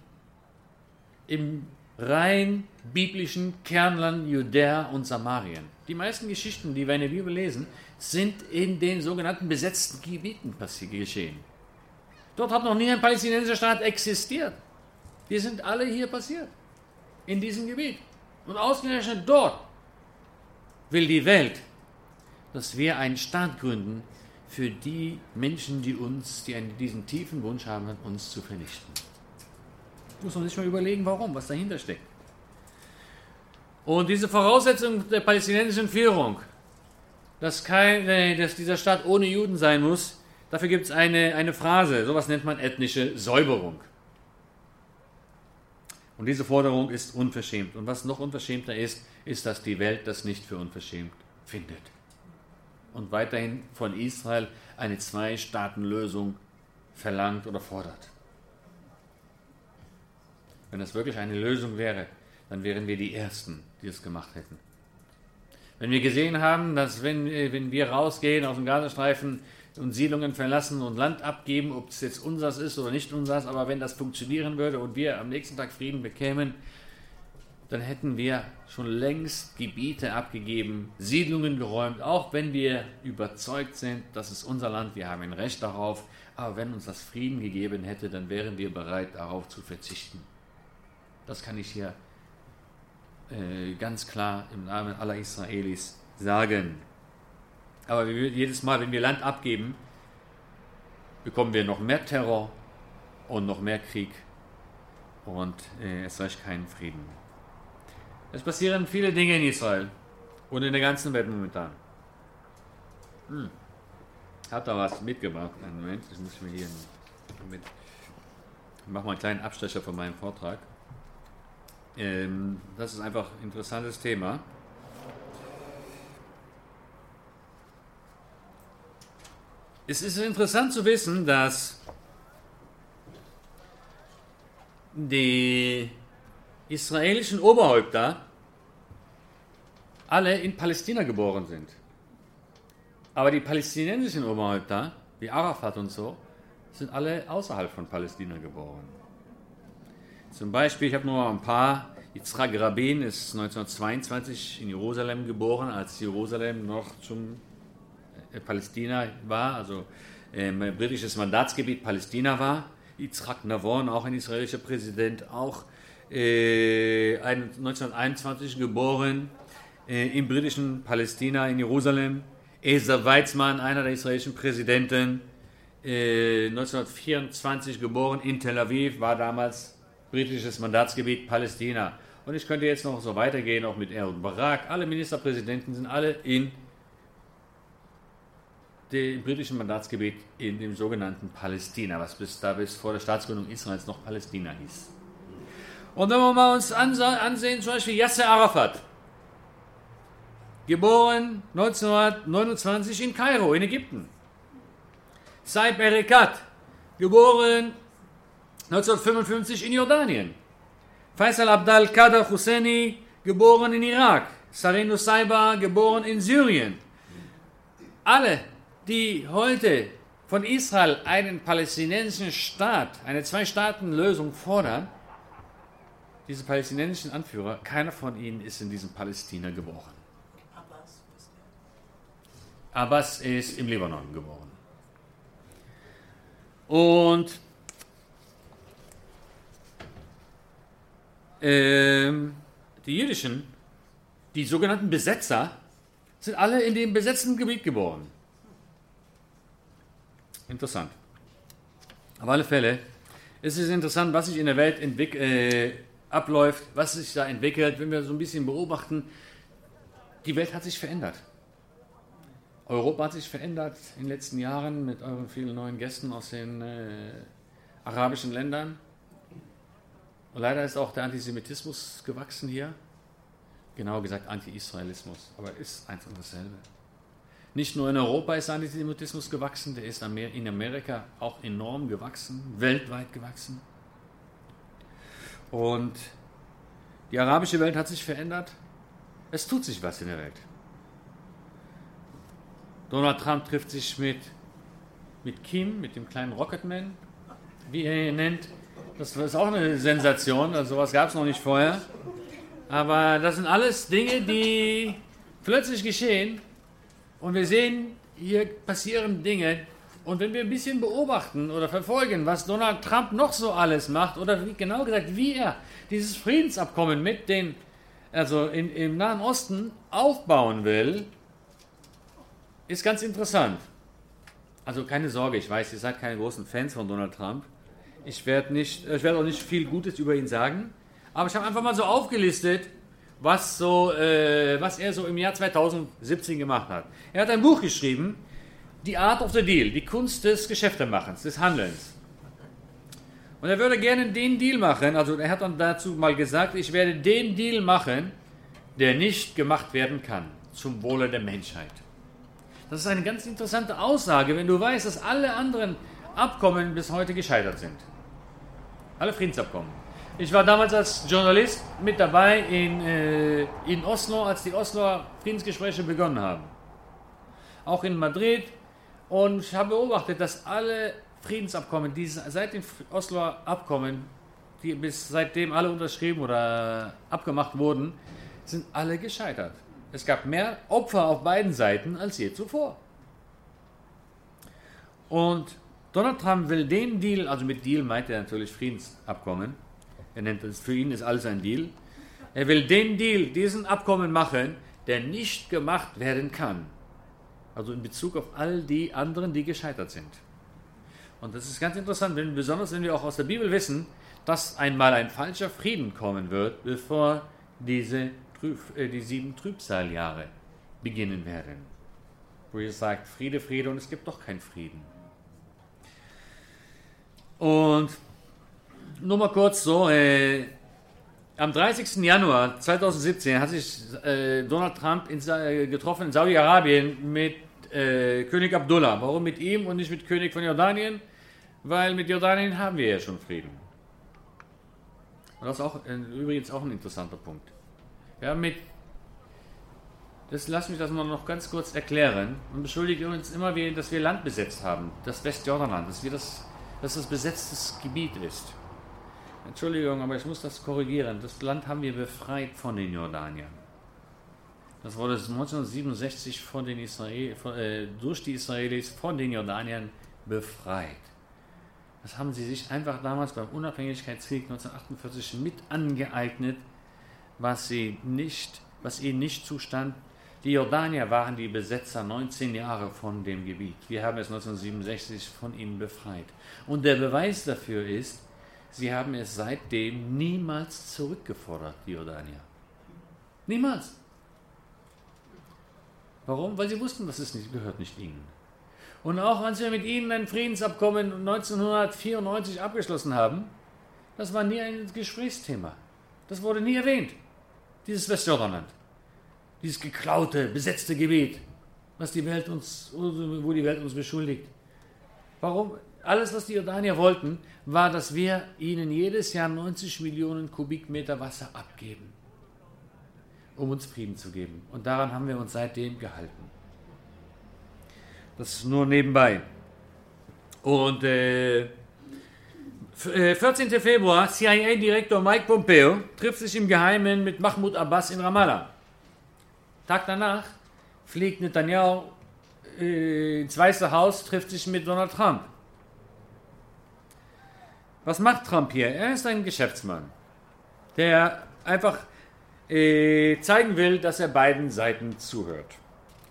im rein biblischen Kernland Judäa und Samarien. Die meisten Geschichten, die wir in der Bibel lesen, sind in den sogenannten besetzten Gebieten geschehen. Dort hat noch nie ein palästinensischer Staat existiert. Die sind alle hier passiert, in diesem Gebiet. Und ausgerechnet dort will die Welt dass wir einen Staat gründen für die Menschen, die uns, die einen, diesen tiefen Wunsch haben, uns zu vernichten. Muss man sich mal überlegen, warum, was dahinter steckt. Und diese Voraussetzung der palästinensischen Führung, dass, kein, dass dieser Staat ohne Juden sein muss, dafür gibt es eine, eine Phrase, sowas nennt man ethnische Säuberung. Und diese Forderung ist unverschämt. Und was noch unverschämter ist, ist, dass die Welt das nicht für unverschämt findet und weiterhin von Israel eine Zwei-Staaten-Lösung verlangt oder fordert. Wenn das wirklich eine Lösung wäre, dann wären wir die Ersten, die es gemacht hätten. Wenn wir gesehen haben, dass wenn, wenn wir rausgehen aus dem Gazastreifen und Siedlungen verlassen und Land abgeben, ob es jetzt unseres ist oder nicht unseres, aber wenn das funktionieren würde und wir am nächsten Tag Frieden bekämen, dann hätten wir schon längst Gebiete abgegeben, Siedlungen geräumt, auch wenn wir überzeugt sind, das ist unser Land, wir haben ein Recht darauf, aber wenn uns das Frieden gegeben hätte, dann wären wir bereit darauf zu verzichten. Das kann ich hier äh, ganz klar im Namen aller Israelis sagen. Aber jedes Mal, wenn wir Land abgeben, bekommen wir noch mehr Terror und noch mehr Krieg und äh, es reicht keinen Frieden. Es passieren viele Dinge in Israel und in der ganzen Welt momentan. Hm. Hat da was mitgebracht? Einen Moment, das muss ich mir hier mit. Ich mache mal einen kleinen Abstecher von meinem Vortrag. Ähm, das ist einfach ein interessantes Thema. Es ist interessant zu wissen, dass die israelischen Oberhäupter alle in Palästina geboren sind. Aber die palästinensischen Oberhäupter, wie Arafat und so, sind alle außerhalb von Palästina geboren. Zum Beispiel, ich habe nur ein paar. Yitzhak Rabin ist 1922 in Jerusalem geboren, als Jerusalem noch zum äh, Palästina war, also äh, britisches Mandatsgebiet Palästina war. Yitzhak Navon, auch ein israelischer Präsident, auch äh, 1921 geboren äh, im britischen Palästina in Jerusalem. Ezer Weizmann, einer der israelischen Präsidenten, 1924 äh, geboren in Tel Aviv, war damals britisches Mandatsgebiet Palästina. Und ich könnte jetzt noch so weitergehen, auch mit Aaron Barak. Alle Ministerpräsidenten sind alle in dem britischen Mandatsgebiet in dem sogenannten Palästina, was bis da bis vor der Staatsgründung Israels noch Palästina hieß. Und wenn wir mal uns ansehen, zum Beispiel Yasser Arafat, geboren 1929 in Kairo, in Ägypten. Saib Erekat, geboren 1955 in Jordanien. Faisal Abdal Kader Husseini, geboren in Irak. Sarin Saiba, geboren in Syrien. Alle, die heute von Israel einen palästinensischen Staat, eine Zwei-Staaten-Lösung fordern, diese palästinensischen Anführer, keiner von ihnen ist in diesem Palästina geboren. Abbas ist im Libanon geboren. Und ähm, die jüdischen, die sogenannten Besetzer, sind alle in dem besetzten Gebiet geboren. Interessant. Auf alle Fälle ist es interessant, was sich in der Welt entwickelt. Äh, abläuft, was sich da entwickelt, wenn wir so ein bisschen beobachten, die Welt hat sich verändert. Europa hat sich verändert in den letzten Jahren mit euren vielen neuen Gästen aus den äh, arabischen Ländern. Und leider ist auch der Antisemitismus gewachsen hier. Genau gesagt Anti-Israelismus, aber ist eins und dasselbe. Nicht nur in Europa ist Antisemitismus gewachsen, der ist in Amerika auch enorm gewachsen, weltweit gewachsen. Und die arabische Welt hat sich verändert. Es tut sich was in der Welt. Donald Trump trifft sich mit, mit Kim, mit dem kleinen Rocketman, wie er ihn nennt. Das ist auch eine Sensation, also sowas gab es noch nicht vorher. Aber das sind alles Dinge, die plötzlich geschehen. Und wir sehen, hier passieren Dinge, und wenn wir ein bisschen beobachten oder verfolgen, was Donald Trump noch so alles macht, oder wie, genau gesagt, wie er dieses Friedensabkommen mit den, also in, im Nahen Osten aufbauen will, ist ganz interessant. Also keine Sorge, ich weiß, ihr seid keine großen Fans von Donald Trump. Ich werde werde auch nicht viel Gutes über ihn sagen, aber ich habe einfach mal so aufgelistet, was so, äh, was er so im Jahr 2017 gemacht hat. Er hat ein Buch geschrieben, die Art of the Deal, die Kunst des Geschäftemachens, des Handelns. Und er würde gerne den Deal machen, also er hat dann dazu mal gesagt, ich werde den Deal machen, der nicht gemacht werden kann, zum Wohle der Menschheit. Das ist eine ganz interessante Aussage, wenn du weißt, dass alle anderen Abkommen bis heute gescheitert sind. Alle Friedensabkommen. Ich war damals als Journalist mit dabei in, äh, in Oslo, als die Osloer Friedensgespräche begonnen haben. Auch in Madrid. Und ich habe beobachtet, dass alle Friedensabkommen, die seit den Osloer Abkommen, die bis seitdem alle unterschrieben oder abgemacht wurden, sind alle gescheitert. Es gab mehr Opfer auf beiden Seiten als je zuvor. Und Donald Trump will den Deal, also mit Deal meint er natürlich Friedensabkommen, er nennt es, für ihn ist alles ein Deal. Er will den Deal, diesen Abkommen machen, der nicht gemacht werden kann. Also in Bezug auf all die anderen, die gescheitert sind. Und das ist ganz interessant, wenn, besonders wenn wir auch aus der Bibel wissen, dass einmal ein falscher Frieden kommen wird, bevor diese äh, die sieben Trübsaljahre beginnen werden. Wo ihr sagt, Friede, Friede und es gibt doch keinen Frieden. Und nur mal kurz so, äh, am 30. Januar 2017 hat sich äh, Donald Trump in, äh, getroffen in Saudi-Arabien mit äh, König Abdullah. Warum mit ihm und nicht mit König von Jordanien? Weil mit Jordanien haben wir ja schon Frieden. Und das ist auch, übrigens auch ein interessanter Punkt. Wir mit das lass mich das mal noch ganz kurz erklären. Man beschuldigt uns immer dass wir Land besetzt haben, das Westjordanland, dass wir das dass das besetztes Gebiet ist. Entschuldigung, aber ich muss das korrigieren. Das Land haben wir befreit von den Jordaniern. Das wurde 1967 von den Israel, von, äh, durch die Israelis von den Jordaniern befreit. Das haben sie sich einfach damals beim Unabhängigkeitskrieg 1948 mit angeeignet, was, sie nicht, was ihnen nicht zustand, die Jordanier waren die Besetzer 19 Jahre von dem Gebiet. Wir haben es 1967 von ihnen befreit. Und der Beweis dafür ist, sie haben es seitdem niemals zurückgefordert, die Jordanier. Niemals. Warum? Weil sie wussten, dass es nicht, gehört nicht ihnen. Und auch als wir mit ihnen ein Friedensabkommen 1994 abgeschlossen haben, das war nie ein Gesprächsthema. Das wurde nie erwähnt, dieses Westjordanland dieses geklaute, besetzte Gebiet, was die Welt uns, wo die Welt uns beschuldigt. Warum? Alles, was die Jordanier wollten, war, dass wir ihnen jedes Jahr 90 Millionen Kubikmeter Wasser abgeben, um uns Frieden zu geben. Und daran haben wir uns seitdem gehalten. Das ist nur nebenbei. Und äh, 14. Äh, Februar, CIA-Direktor Mike Pompeo trifft sich im Geheimen mit Mahmoud Abbas in Ramallah. Tag danach fliegt Netanyahu äh, ins Weiße Haus, trifft sich mit Donald Trump. Was macht Trump hier? Er ist ein Geschäftsmann, der einfach äh, zeigen will, dass er beiden Seiten zuhört.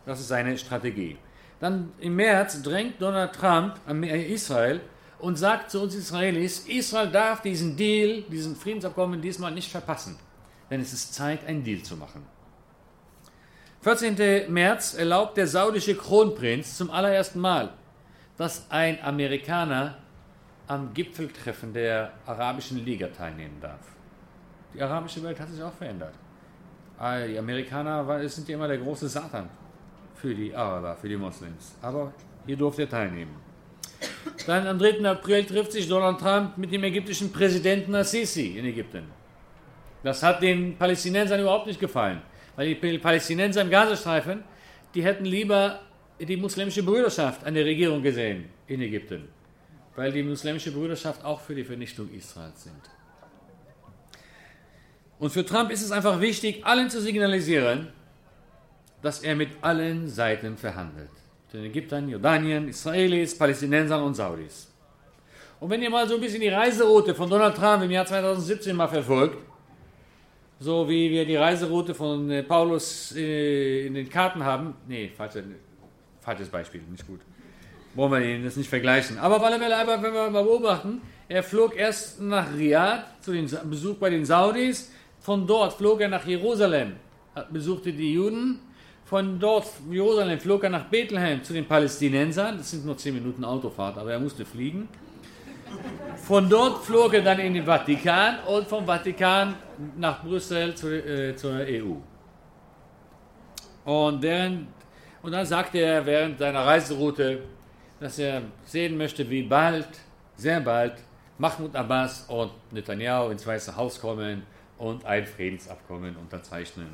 Das ist seine Strategie. Dann im März drängt Donald Trump an Israel und sagt zu uns Israelis, Israel darf diesen Deal, diesen Friedensabkommen diesmal nicht verpassen, denn es ist Zeit, einen Deal zu machen. 14. März erlaubt der saudische Kronprinz zum allerersten Mal, dass ein Amerikaner am Gipfeltreffen der Arabischen Liga teilnehmen darf. Die arabische Welt hat sich auch verändert. Die Amerikaner sind ja immer der große Satan für die Araber, für die Moslems. Aber hier durfte er teilnehmen. Dann am 3. April trifft sich Donald Trump mit dem ägyptischen Präsidenten Assisi in Ägypten. Das hat den Palästinensern überhaupt nicht gefallen. Weil die Palästinenser im Gazastreifen, die hätten lieber die muslimische Brüderschaft an der Regierung gesehen in Ägypten. Weil die muslimische Brüderschaft auch für die Vernichtung Israels sind. Und für Trump ist es einfach wichtig, allen zu signalisieren, dass er mit allen Seiten verhandelt. Den Ägyptern, Jordanien, Israelis, Palästinensern und Saudis. Und wenn ihr mal so ein bisschen die Reiseroute von Donald Trump im Jahr 2017 mal verfolgt, so wie wir die Reiseroute von äh, Paulus äh, in den Karten haben. Nee, falsches, falsches Beispiel, nicht gut. Wollen wir ihn das nicht vergleichen. Aber Fälle, einfach, wenn wir mal beobachten, er flog erst nach Riyadh zu dem Besuch bei den Saudis. Von dort flog er nach Jerusalem, besuchte die Juden. Von dort, Jerusalem, flog er nach Bethlehem zu den Palästinensern. Das sind nur 10 Minuten Autofahrt, aber er musste fliegen. Von dort flog er dann in den Vatikan und vom Vatikan nach Brüssel zu, äh, zur EU. Und, deren, Und dann sagte er während seiner Reiseroute, dass er sehen möchte, wie bald, sehr bald, Mahmoud Abbas und Netanyahu ins Weiße Haus kommen und ein Friedensabkommen unterzeichnen.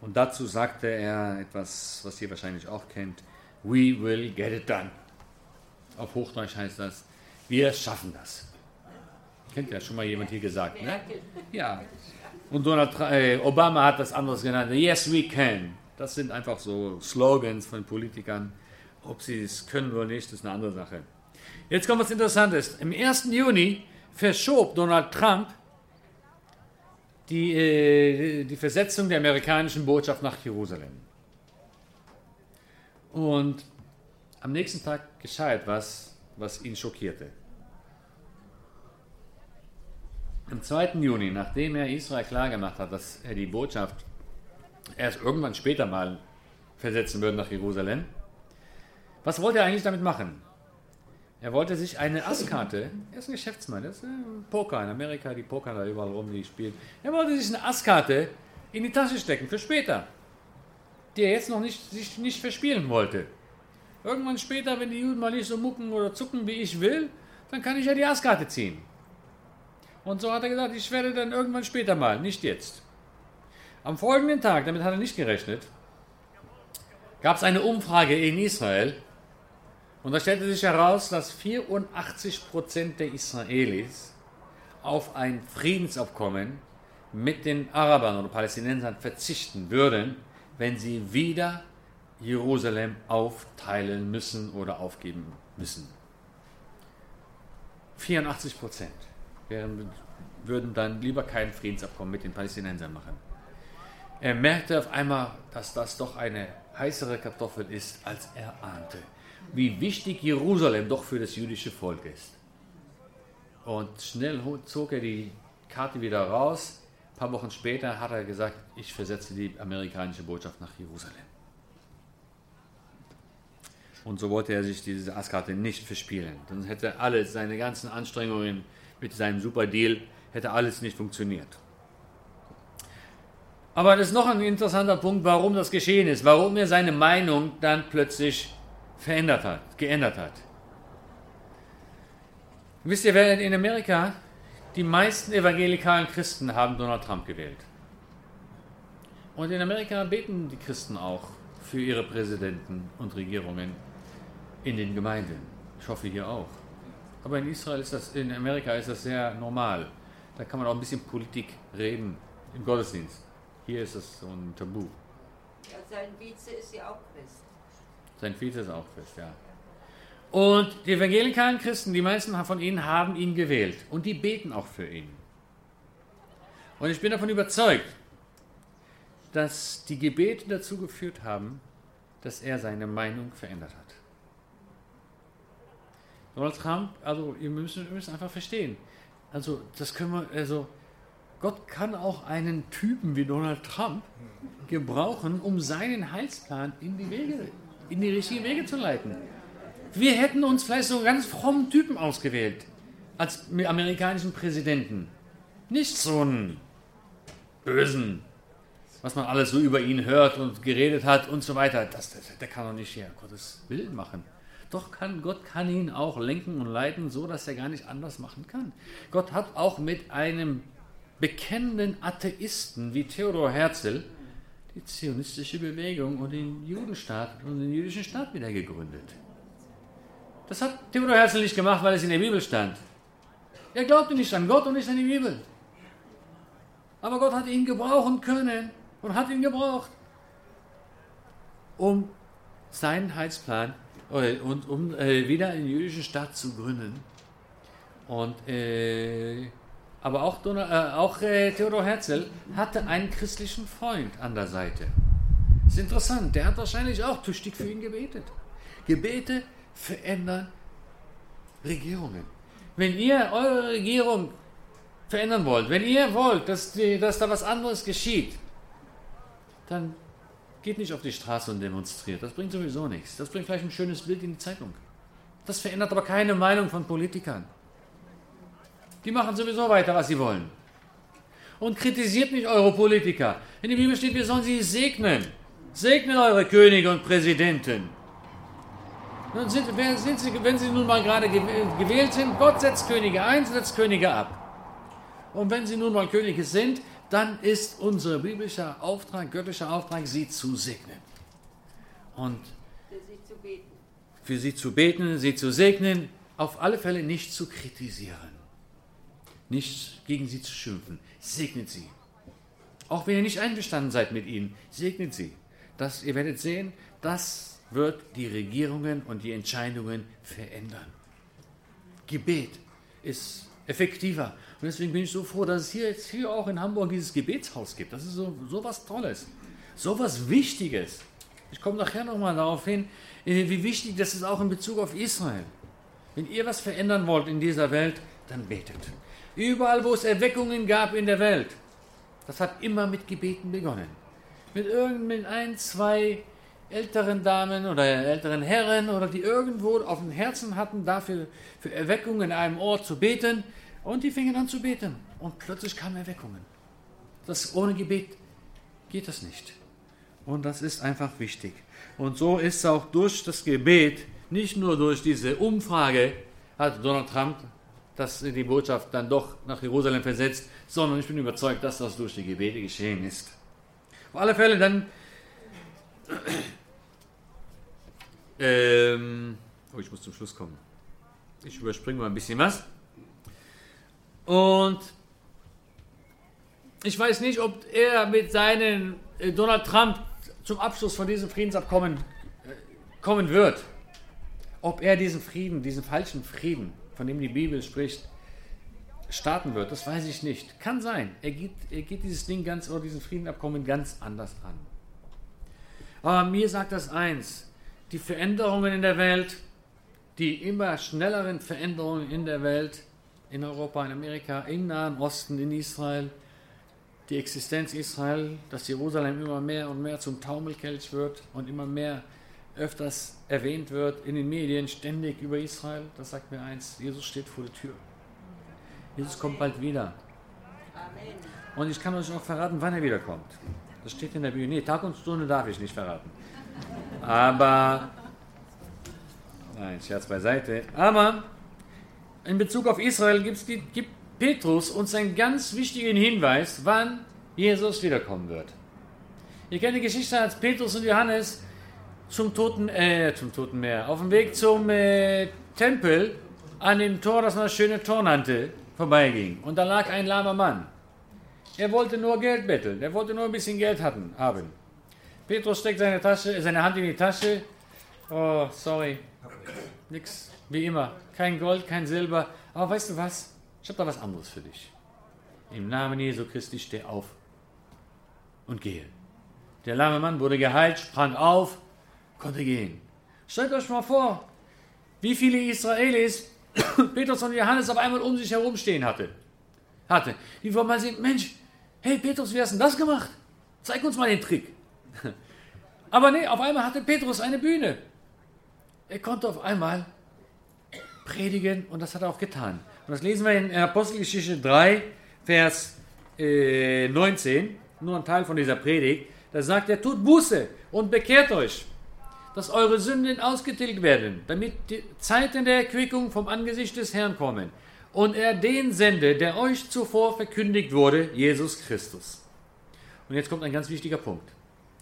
Und dazu sagte er etwas, was ihr wahrscheinlich auch kennt: We will get it done. Auf Hochdeutsch heißt das: Wir schaffen das. Kennt ja schon mal jemand hier gesagt, ne? Ja. Und Donald äh, Obama hat das anderes genannt: Yes, we can. Das sind einfach so Slogans von Politikern. Ob sie es können oder nicht, ist eine andere Sache. Jetzt kommt was Interessantes. Im 1. Juni verschob Donald Trump die, äh, die Versetzung der amerikanischen Botschaft nach Jerusalem. Und am nächsten Tag geschah etwas, was ihn schockierte. Am 2. Juni, nachdem er Israel klargemacht hat, dass er die Botschaft erst irgendwann später mal versetzen würde nach Jerusalem, was wollte er eigentlich damit machen? Er wollte sich eine Asskarte, er ist ein Geschäftsmann, das ist ein Poker in Amerika, die Poker da überall rum, die spielen. Er wollte sich eine Asskarte in die Tasche stecken für später, die er jetzt noch nicht, sich nicht verspielen wollte. Irgendwann später, wenn die Juden mal nicht so mucken oder zucken, wie ich will, dann kann ich ja die Asskarte ziehen. Und so hat er gesagt, ich werde dann irgendwann später mal, nicht jetzt. Am folgenden Tag, damit hat er nicht gerechnet, gab es eine Umfrage in Israel, und da stellte sich heraus, dass 84 Prozent der Israelis auf ein Friedensabkommen mit den Arabern oder Palästinensern verzichten würden, wenn sie wieder Jerusalem aufteilen müssen oder aufgeben müssen. 84 Prozent würden dann lieber kein Friedensabkommen mit den Palästinensern machen. Er merkte auf einmal, dass das doch eine heißere Kartoffel ist, als er ahnte wie wichtig Jerusalem doch für das jüdische Volk ist. Und schnell zog er die Karte wieder raus. Ein paar Wochen später hat er gesagt, ich versetze die amerikanische Botschaft nach Jerusalem. Und so wollte er sich diese Asskarte nicht verspielen. Dann hätte alles, seine ganzen Anstrengungen mit seinem Superdeal, hätte alles nicht funktioniert. Aber das ist noch ein interessanter Punkt, warum das geschehen ist, warum er seine Meinung dann plötzlich verändert hat, geändert hat. Wisst ihr, wer in Amerika die meisten evangelikalen Christen haben Donald Trump gewählt. Und in Amerika beten die Christen auch für ihre Präsidenten und Regierungen in den Gemeinden. Ich hoffe hier auch. Aber in Israel ist das, in Amerika ist das sehr normal. Da kann man auch ein bisschen Politik reden im Gottesdienst. Hier ist das so ein Tabu. Ja, sein Vize ist ja auch Christ. Sein Vize ist auch Christ, ja. Und die evangelikalen Christen, die meisten von ihnen haben ihn gewählt und die beten auch für ihn. Und ich bin davon überzeugt, dass die Gebete dazu geführt haben, dass er seine Meinung verändert hat. Donald Trump, also ihr müsst, ihr müsst einfach verstehen, also das können wir, also Gott kann auch einen Typen wie Donald Trump gebrauchen, um seinen Heilsplan in die Wege in die richtigen Wege zu leiten. Wir hätten uns vielleicht so ganz frommen Typen ausgewählt als amerikanischen Präsidenten. Nicht so einen bösen, was man alles so über ihn hört und geredet hat und so weiter. Das, das, der kann doch nicht hier Gottes Willen machen. Doch kann, Gott kann ihn auch lenken und leiten, so dass er gar nicht anders machen kann. Gott hat auch mit einem bekennenden Atheisten wie Theodor Herzl die zionistische Bewegung und den Judenstaat und den jüdischen Staat wieder gegründet. Das hat Theodor Herzl nicht gemacht, weil es in der Bibel stand. Er glaubte nicht an Gott und nicht an die Bibel. Aber Gott hat ihn gebrauchen können und hat ihn gebraucht, um seinen Heilsplan äh, und um äh, wieder einen jüdischen Staat zu gründen. Und äh, aber auch, Donald, äh, auch äh, Theodor Herzl hatte einen christlichen Freund an der Seite. Ist interessant, der hat wahrscheinlich auch tüchtig für ihn gebetet. Gebete verändern Regierungen. Wenn ihr eure Regierung verändern wollt, wenn ihr wollt, dass, die, dass da was anderes geschieht, dann geht nicht auf die Straße und demonstriert. Das bringt sowieso nichts. Das bringt vielleicht ein schönes Bild in die Zeitung. Das verändert aber keine Meinung von Politikern. Die machen sowieso weiter, was sie wollen. Und kritisiert nicht eure Politiker. In der Bibel steht, wir sollen sie segnen. Segnet eure Könige und Präsidenten. Sind, sind sie, wenn sie nun mal gerade gewählt sind, Gott setzt Könige ein, setzt Könige ab. Und wenn sie nun mal Könige sind, dann ist unser biblischer Auftrag, göttlicher Auftrag, sie zu segnen. Und Für sie zu beten. für sie zu beten, sie zu segnen, auf alle Fälle nicht zu kritisieren, nicht gegen sie zu schimpfen. Segnet sie. Auch wenn ihr nicht einverstanden seid mit ihnen, segnet sie. Das, ihr werdet sehen, das wird die Regierungen und die Entscheidungen verändern. Gebet ist effektiver. Und deswegen bin ich so froh, dass es hier jetzt hier auch in Hamburg dieses Gebetshaus gibt. Das ist so, so was Tolles, so was Wichtiges. Ich komme nachher nochmal darauf hin, äh, wie wichtig das ist auch in Bezug auf Israel. Wenn ihr was verändern wollt in dieser Welt, dann betet. Überall, wo es Erweckungen gab in der Welt, das hat immer mit Gebeten begonnen. Mit irgendein ein, zwei älteren Damen oder älteren Herren oder die irgendwo auf dem Herzen hatten, dafür für Erweckung in einem Ort zu beten. Und die fingen an zu beten. Und plötzlich kamen Erweckungen. Das ohne Gebet geht das nicht. Und das ist einfach wichtig. Und so ist auch durch das Gebet, nicht nur durch diese Umfrage, hat Donald Trump das die Botschaft dann doch nach Jerusalem versetzt, sondern ich bin überzeugt, dass das durch die Gebete geschehen ist. Auf alle Fälle dann ähm, oh, ich muss zum Schluss kommen. Ich überspringe mal ein bisschen was. Und ich weiß nicht, ob er mit seinen äh, Donald Trump zum Abschluss von diesem Friedensabkommen äh, kommen wird. Ob er diesen Frieden, diesen falschen Frieden, von dem die Bibel spricht, starten wird, das weiß ich nicht. Kann sein. Er geht, er geht dieses Ding ganz oder diesen Friedensabkommen ganz anders an. Aber mir sagt das eins: die Veränderungen in der Welt, die immer schnelleren Veränderungen in der Welt, in Europa, in Amerika, im Nahen Osten, in Israel, die Existenz Israel, dass Jerusalem immer mehr und mehr zum Taumelkelch wird und immer mehr öfters erwähnt wird in den Medien ständig über Israel, das sagt mir eins, Jesus steht vor der Tür. Jesus kommt bald wieder. Amen. Und ich kann euch auch verraten, wann er wiederkommt. Das steht in der Bibel. Nee, Tag und Stunde darf ich nicht verraten. Aber, nein, Scherz beiseite. Aber in Bezug auf Israel die, gibt Petrus uns einen ganz wichtigen Hinweis, wann Jesus wiederkommen wird. Ihr kennt die Geschichte, als Petrus und Johannes zum Toten, äh, zum Toten Meer, auf dem Weg zum äh, Tempel an dem Tor, das man das schöne Tor nannte, vorbeiging. Und da lag ein lahmer Mann. Er wollte nur Geld betteln, er wollte nur ein bisschen Geld hatten, haben. Petrus steckt seine, Tasche, seine Hand in die Tasche. Oh, sorry. Nix, wie immer. Kein Gold, kein Silber. Aber weißt du was? Ich habe da was anderes für dich. Im Namen Jesu Christi steh auf und gehe. Der lahme Mann wurde geheilt, sprang auf, konnte gehen. Stellt euch mal vor, wie viele Israelis Petrus und Johannes auf einmal um sich herum stehen hatte. hatte. Die wollen mal sehen, Mensch, hey Petrus, wie hast du das gemacht? Zeig uns mal den Trick. Aber nee, auf einmal hatte Petrus eine Bühne. Er konnte auf einmal predigen und das hat er auch getan. Und das lesen wir in Apostelgeschichte 3, Vers äh, 19, nur ein Teil von dieser Predigt. Da sagt er, tut Buße und bekehrt euch, dass eure Sünden ausgetilgt werden, damit die Zeiten der Erquickung vom Angesicht des Herrn kommen. Und er den sende, der euch zuvor verkündigt wurde, Jesus Christus. Und jetzt kommt ein ganz wichtiger Punkt.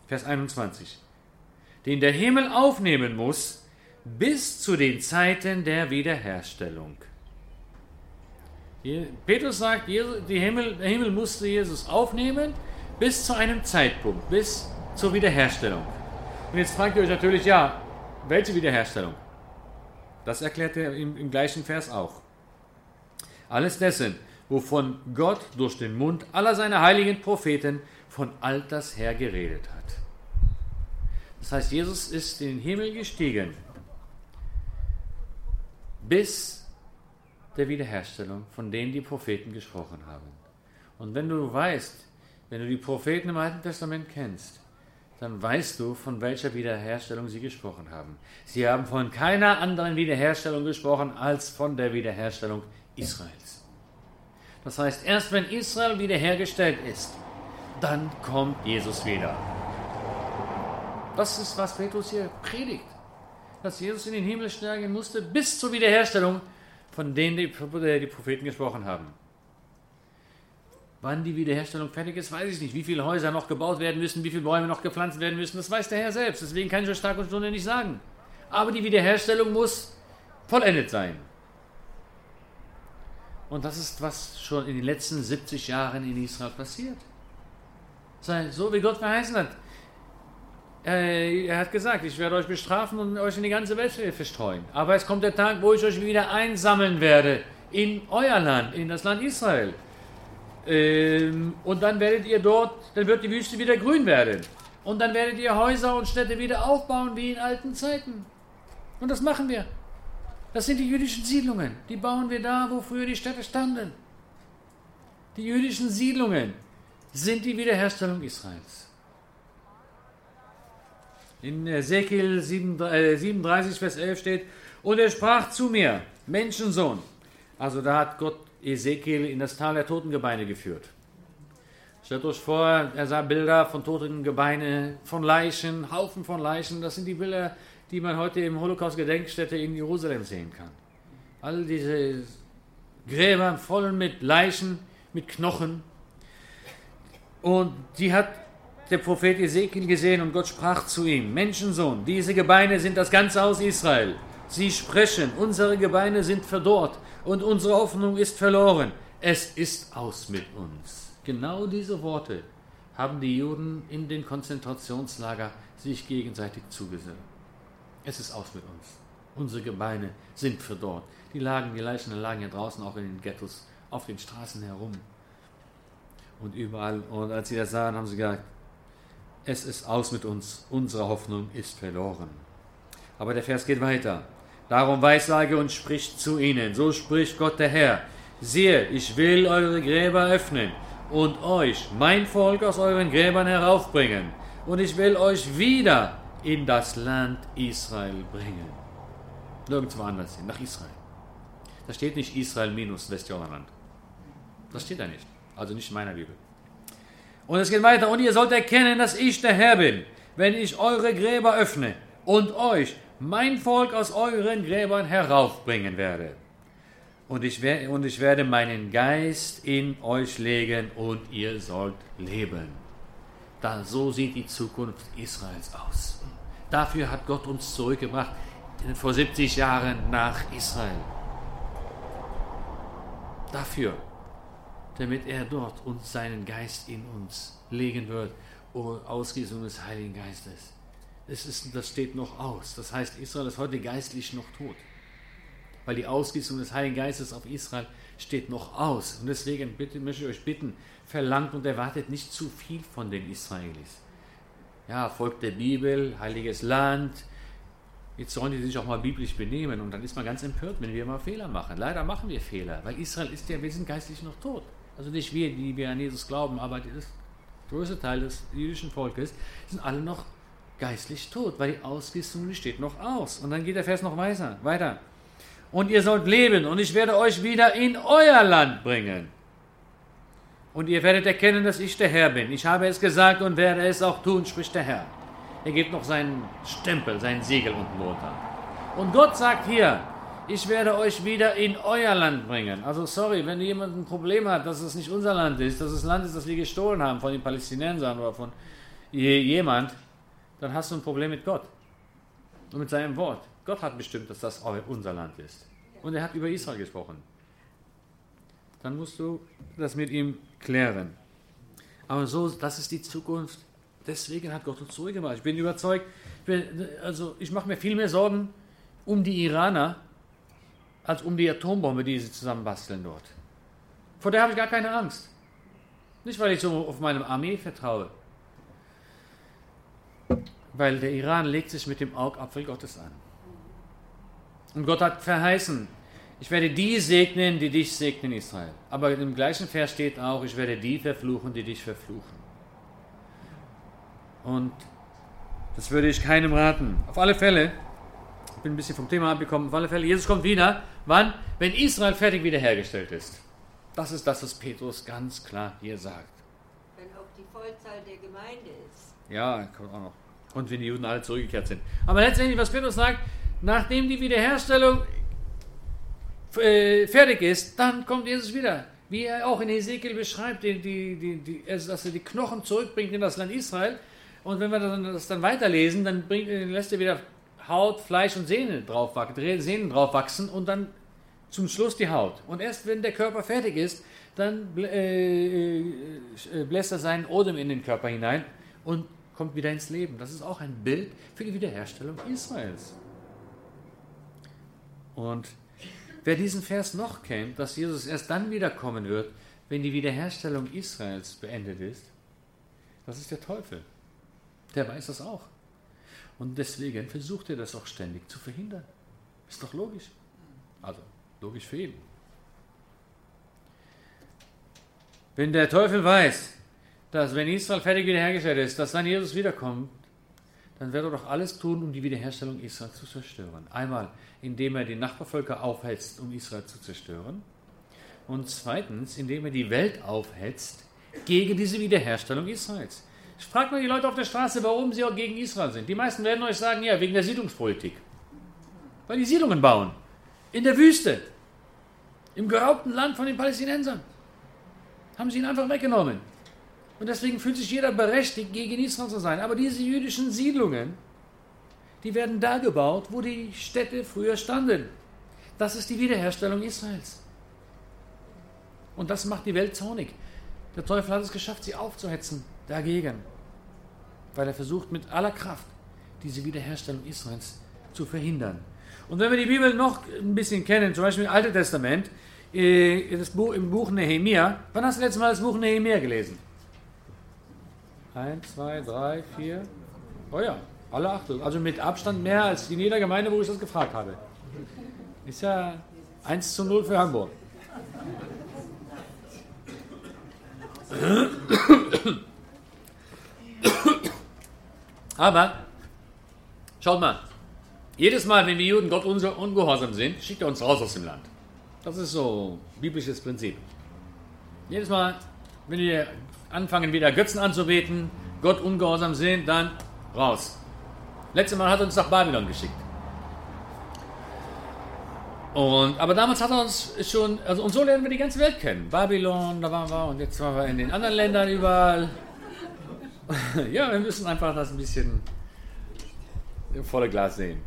Vers 21. Den der Himmel aufnehmen muss, bis zu den Zeiten der Wiederherstellung. Petrus sagt, die Himmel, der Himmel musste Jesus aufnehmen bis zu einem Zeitpunkt, bis zur Wiederherstellung. Und jetzt fragt ihr euch natürlich, ja, welche Wiederherstellung? Das erklärt er im, im gleichen Vers auch. Alles dessen, wovon Gott durch den Mund aller seiner heiligen Propheten von alters her geredet hat. Das heißt, Jesus ist in den Himmel gestiegen bis der Wiederherstellung, von denen die Propheten gesprochen haben. Und wenn du weißt, wenn du die Propheten im Alten Testament kennst, dann weißt du, von welcher Wiederherstellung sie gesprochen haben. Sie haben von keiner anderen Wiederherstellung gesprochen als von der Wiederherstellung Israels. Das heißt, erst wenn Israel wiederhergestellt ist, dann kommt Jesus wieder. Das ist, was Petrus hier predigt. Dass Jesus in den Himmel steigen musste bis zur Wiederherstellung, von denen die, die Propheten gesprochen haben. Wann die Wiederherstellung fertig ist, weiß ich nicht. Wie viele Häuser noch gebaut werden müssen, wie viele Bäume noch gepflanzt werden müssen, das weiß der Herr selbst. Deswegen kann ich euch Tag und Stunde nicht sagen. Aber die Wiederherstellung muss vollendet sein. Und das ist, was schon in den letzten 70 Jahren in Israel passiert. So wie Gott verheißen hat. Er hat gesagt, ich werde euch bestrafen und euch in die ganze Welt verstreuen. Aber es kommt der Tag, wo ich euch wieder einsammeln werde in euer Land, in das Land Israel. Ähm, und dann werdet ihr dort, dann wird die Wüste wieder grün werden. Und dann werdet ihr Häuser und Städte wieder aufbauen wie in alten Zeiten. Und das machen wir. Das sind die jüdischen Siedlungen. Die bauen wir da, wo früher die Städte standen. Die jüdischen Siedlungen sind die Wiederherstellung Israels. In Ezekiel 37, Vers 11 steht, und er sprach zu mir, Menschensohn. Also da hat Gott Ezekiel in das Tal der Totengebeine geführt. Stellt euch vor, er sah Bilder von toten Gebeine, von Leichen, Haufen von Leichen. Das sind die Bilder, die man heute im Holocaust-Gedenkstätte in Jerusalem sehen kann. All diese Gräber voll mit Leichen, mit Knochen. Und die hat der Prophet Ezekiel gesehen und Gott sprach zu ihm, Menschensohn, diese Gebeine sind das ganze Haus Israel. Sie sprechen, unsere Gebeine sind verdorrt und unsere Hoffnung ist verloren. Es ist aus mit uns. Genau diese Worte haben die Juden in den Konzentrationslager sich gegenseitig zugesagt. Es ist aus mit uns. Unsere Gebeine sind verdorrt. Die lagen, die Leichen lagen ja draußen auch in den Ghettos, auf den Straßen herum. Und überall. Und als sie das sahen, haben sie gesagt, es ist aus mit uns. Unsere Hoffnung ist verloren. Aber der Vers geht weiter. Darum weissage und spricht zu ihnen. So spricht Gott der Herr. Siehe, ich will eure Gräber öffnen und euch, mein Volk, aus euren Gräbern heraufbringen. Und ich will euch wieder in das Land Israel bringen. Nirgendwo anders hin, nach Israel. Da steht nicht Israel minus Westjordanland. Das steht da nicht. Also nicht in meiner Bibel. Und es geht weiter. Und ihr sollt erkennen, dass ich der Herr bin, wenn ich eure Gräber öffne und euch mein Volk aus euren Gräbern heraufbringen werde. Und ich, werde, und ich werde meinen Geist in euch legen und ihr sollt leben. Da, so sieht die Zukunft Israels aus. Dafür hat Gott uns zurückgebracht vor 70 Jahren nach Israel. Dafür, damit er dort uns seinen Geist in uns legen wird, Ausgießung des Heiligen Geistes es ist, das steht noch aus. Das heißt, Israel ist heute geistlich noch tot. Weil die Ausgießung des Heiligen Geistes auf Israel steht noch aus. Und deswegen bitte, möchte ich euch bitten, verlangt und erwartet nicht zu viel von den Israelis. Ja, Volk der Bibel, heiliges Land. Jetzt sollen die sich auch mal biblisch benehmen. Und dann ist man ganz empört, wenn wir mal Fehler machen. Leider machen wir Fehler, weil Israel ist ja, wir sind geistlich noch tot. Also nicht wir, die wir an Jesus glauben, aber der größte Teil des jüdischen Volkes sind alle noch geistlich tot, weil die Ausgießung steht noch aus. Und dann geht der Vers noch weiter. weiter. Und ihr sollt leben und ich werde euch wieder in euer Land bringen. Und ihr werdet erkennen, dass ich der Herr bin. Ich habe es gesagt und werde es auch tun, spricht der Herr. Er gibt noch seinen Stempel, sein Siegel unten drunter. Und Gott sagt hier, ich werde euch wieder in euer Land bringen. Also sorry, wenn jemand ein Problem hat, dass es nicht unser Land ist, dass es Land ist, das wir gestohlen haben von den Palästinensern oder von jemand, dann hast du ein Problem mit Gott und mit seinem Wort. Gott hat bestimmt, dass das unser Land ist. Und er hat über Israel gesprochen. Dann musst du das mit ihm klären. Aber so, das ist die Zukunft. Deswegen hat Gott uns zurückgemacht. Ich bin überzeugt, ich bin, also ich mache mir viel mehr Sorgen um die Iraner, als um die Atombombe, die sie zusammenbasteln dort. Vor der habe ich gar keine Angst. Nicht, weil ich so auf meine Armee vertraue, weil der Iran legt sich mit dem Augapfel Gottes an. Und Gott hat verheißen, ich werde die segnen, die dich segnen, Israel. Aber im gleichen Vers steht auch, ich werde die verfluchen, die dich verfluchen. Und das würde ich keinem raten. Auf alle Fälle, ich bin ein bisschen vom Thema abgekommen, auf alle Fälle, Jesus kommt wieder. Wann? Wenn Israel fertig wiederhergestellt ist. Das ist das, was Petrus ganz klar hier sagt. Wenn auch die Vollzahl der Gemeinde ist. Ja, kommt auch noch. Und wenn die Juden alle zurückgekehrt sind. Aber letztendlich, was Petrus sagt, nachdem die Wiederherstellung äh, fertig ist, dann kommt Jesus wieder. Wie er auch in Ezekiel beschreibt, die, die, die, die, dass er die Knochen zurückbringt in das Land Israel. Und wenn wir das dann weiterlesen, dann bringt, lässt er wieder Haut, Fleisch und Sehnen drauf, Sehnen drauf wachsen und dann zum Schluss die Haut. Und erst wenn der Körper fertig ist, dann äh, äh, bläst er seinen Odem in den Körper hinein und kommt wieder ins Leben. Das ist auch ein Bild für die Wiederherstellung Israels. Und wer diesen Vers noch kennt, dass Jesus erst dann wiederkommen wird, wenn die Wiederherstellung Israels beendet ist, das ist der Teufel. Der weiß das auch. Und deswegen versucht er das auch ständig zu verhindern. Ist doch logisch. Also, logisch für ihn. Wenn der Teufel weiß, dass wenn Israel fertig wiederhergestellt ist, dass dann Jesus wiederkommt, dann wird er doch alles tun, um die Wiederherstellung Israels zu zerstören. Einmal, indem er die Nachbarvölker aufhetzt, um Israel zu zerstören. Und zweitens, indem er die Welt aufhetzt gegen diese Wiederherstellung Israels. Ich frage mal die Leute auf der Straße, warum sie auch gegen Israel sind. Die meisten werden euch sagen, ja, wegen der Siedlungspolitik. Weil die Siedlungen bauen. In der Wüste. Im geraubten Land von den Palästinensern. Haben sie ihn einfach weggenommen. Und deswegen fühlt sich jeder berechtigt, gegen Israel zu sein. Aber diese jüdischen Siedlungen, die werden da gebaut, wo die Städte früher standen. Das ist die Wiederherstellung Israels. Und das macht die Welt zornig. Der Teufel hat es geschafft, sie aufzuhetzen dagegen, weil er versucht mit aller Kraft diese Wiederherstellung Israels zu verhindern. Und wenn wir die Bibel noch ein bisschen kennen, zum Beispiel im Alten Testament, äh, das Buch, im Buch Nehemia, wann hast du letztes Mal das Buch Nehemia gelesen? Eins, zwei, drei, vier. Oh ja, alle acht. Also mit Abstand mehr als in jeder Gemeinde, wo ich das gefragt habe. Ist ja 1 zu 0 für Hamburg. Aber, schaut mal, jedes Mal, wenn wir Juden Gott ungehorsam sind, schickt er uns raus aus dem Land. Das ist so biblisches Prinzip. Jedes Mal, wenn wir anfangen, wieder Götzen anzubeten, Gott ungehorsam sind, dann raus. Letztes Mal hat er uns nach Babylon geschickt. Und, aber damals hat er uns schon, also und so lernen wir die ganze Welt kennen. Babylon, da waren wir und jetzt waren wir in den anderen Ländern überall. ja, wir müssen einfach das ein bisschen im volle Glas sehen.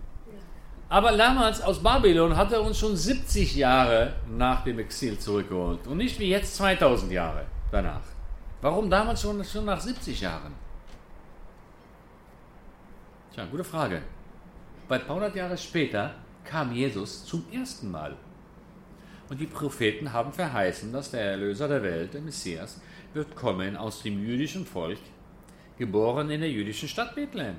Aber damals aus Babylon hat er uns schon 70 Jahre nach dem Exil zurückgeholt und nicht wie jetzt 2000 Jahre danach. Warum damals schon, schon nach 70 Jahren? Tja, gute Frage. Bald 100 Jahre später kam Jesus zum ersten Mal. Und die Propheten haben verheißen, dass der Erlöser der Welt, der Messias, wird kommen aus dem jüdischen Volk geboren in der jüdischen Stadt Bethlehem.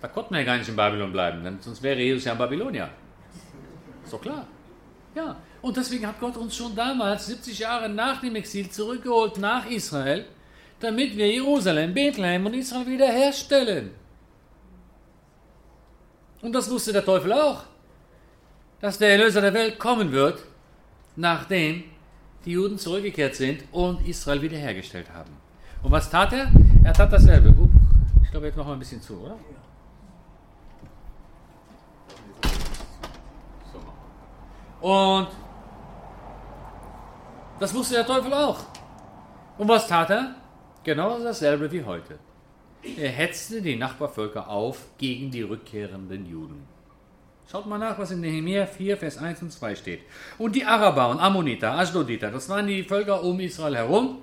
Da konnten wir ja gar nicht in Babylon bleiben, denn sonst wäre Jesus ja in Babylonier. Ist doch klar. Ja, und deswegen hat Gott uns schon damals, 70 Jahre nach dem Exil, zurückgeholt nach Israel, damit wir Jerusalem, Bethlehem und Israel wiederherstellen. Und das wusste der Teufel auch, dass der Erlöser der Welt kommen wird, nachdem die Juden zurückgekehrt sind und Israel wiederhergestellt haben. Und was tat er? Er tat dasselbe. Ich glaube, jetzt machen wir ein bisschen zu, oder? Und das wusste der Teufel auch. Und was tat er? Genau dasselbe wie heute. Er hetzte die Nachbarvölker auf gegen die rückkehrenden Juden. Schaut mal nach, was in Nehemiah 4, Vers 1 und 2 steht. Und die Araber und Ammoniter, Ashdoditer, das waren die Völker um Israel herum,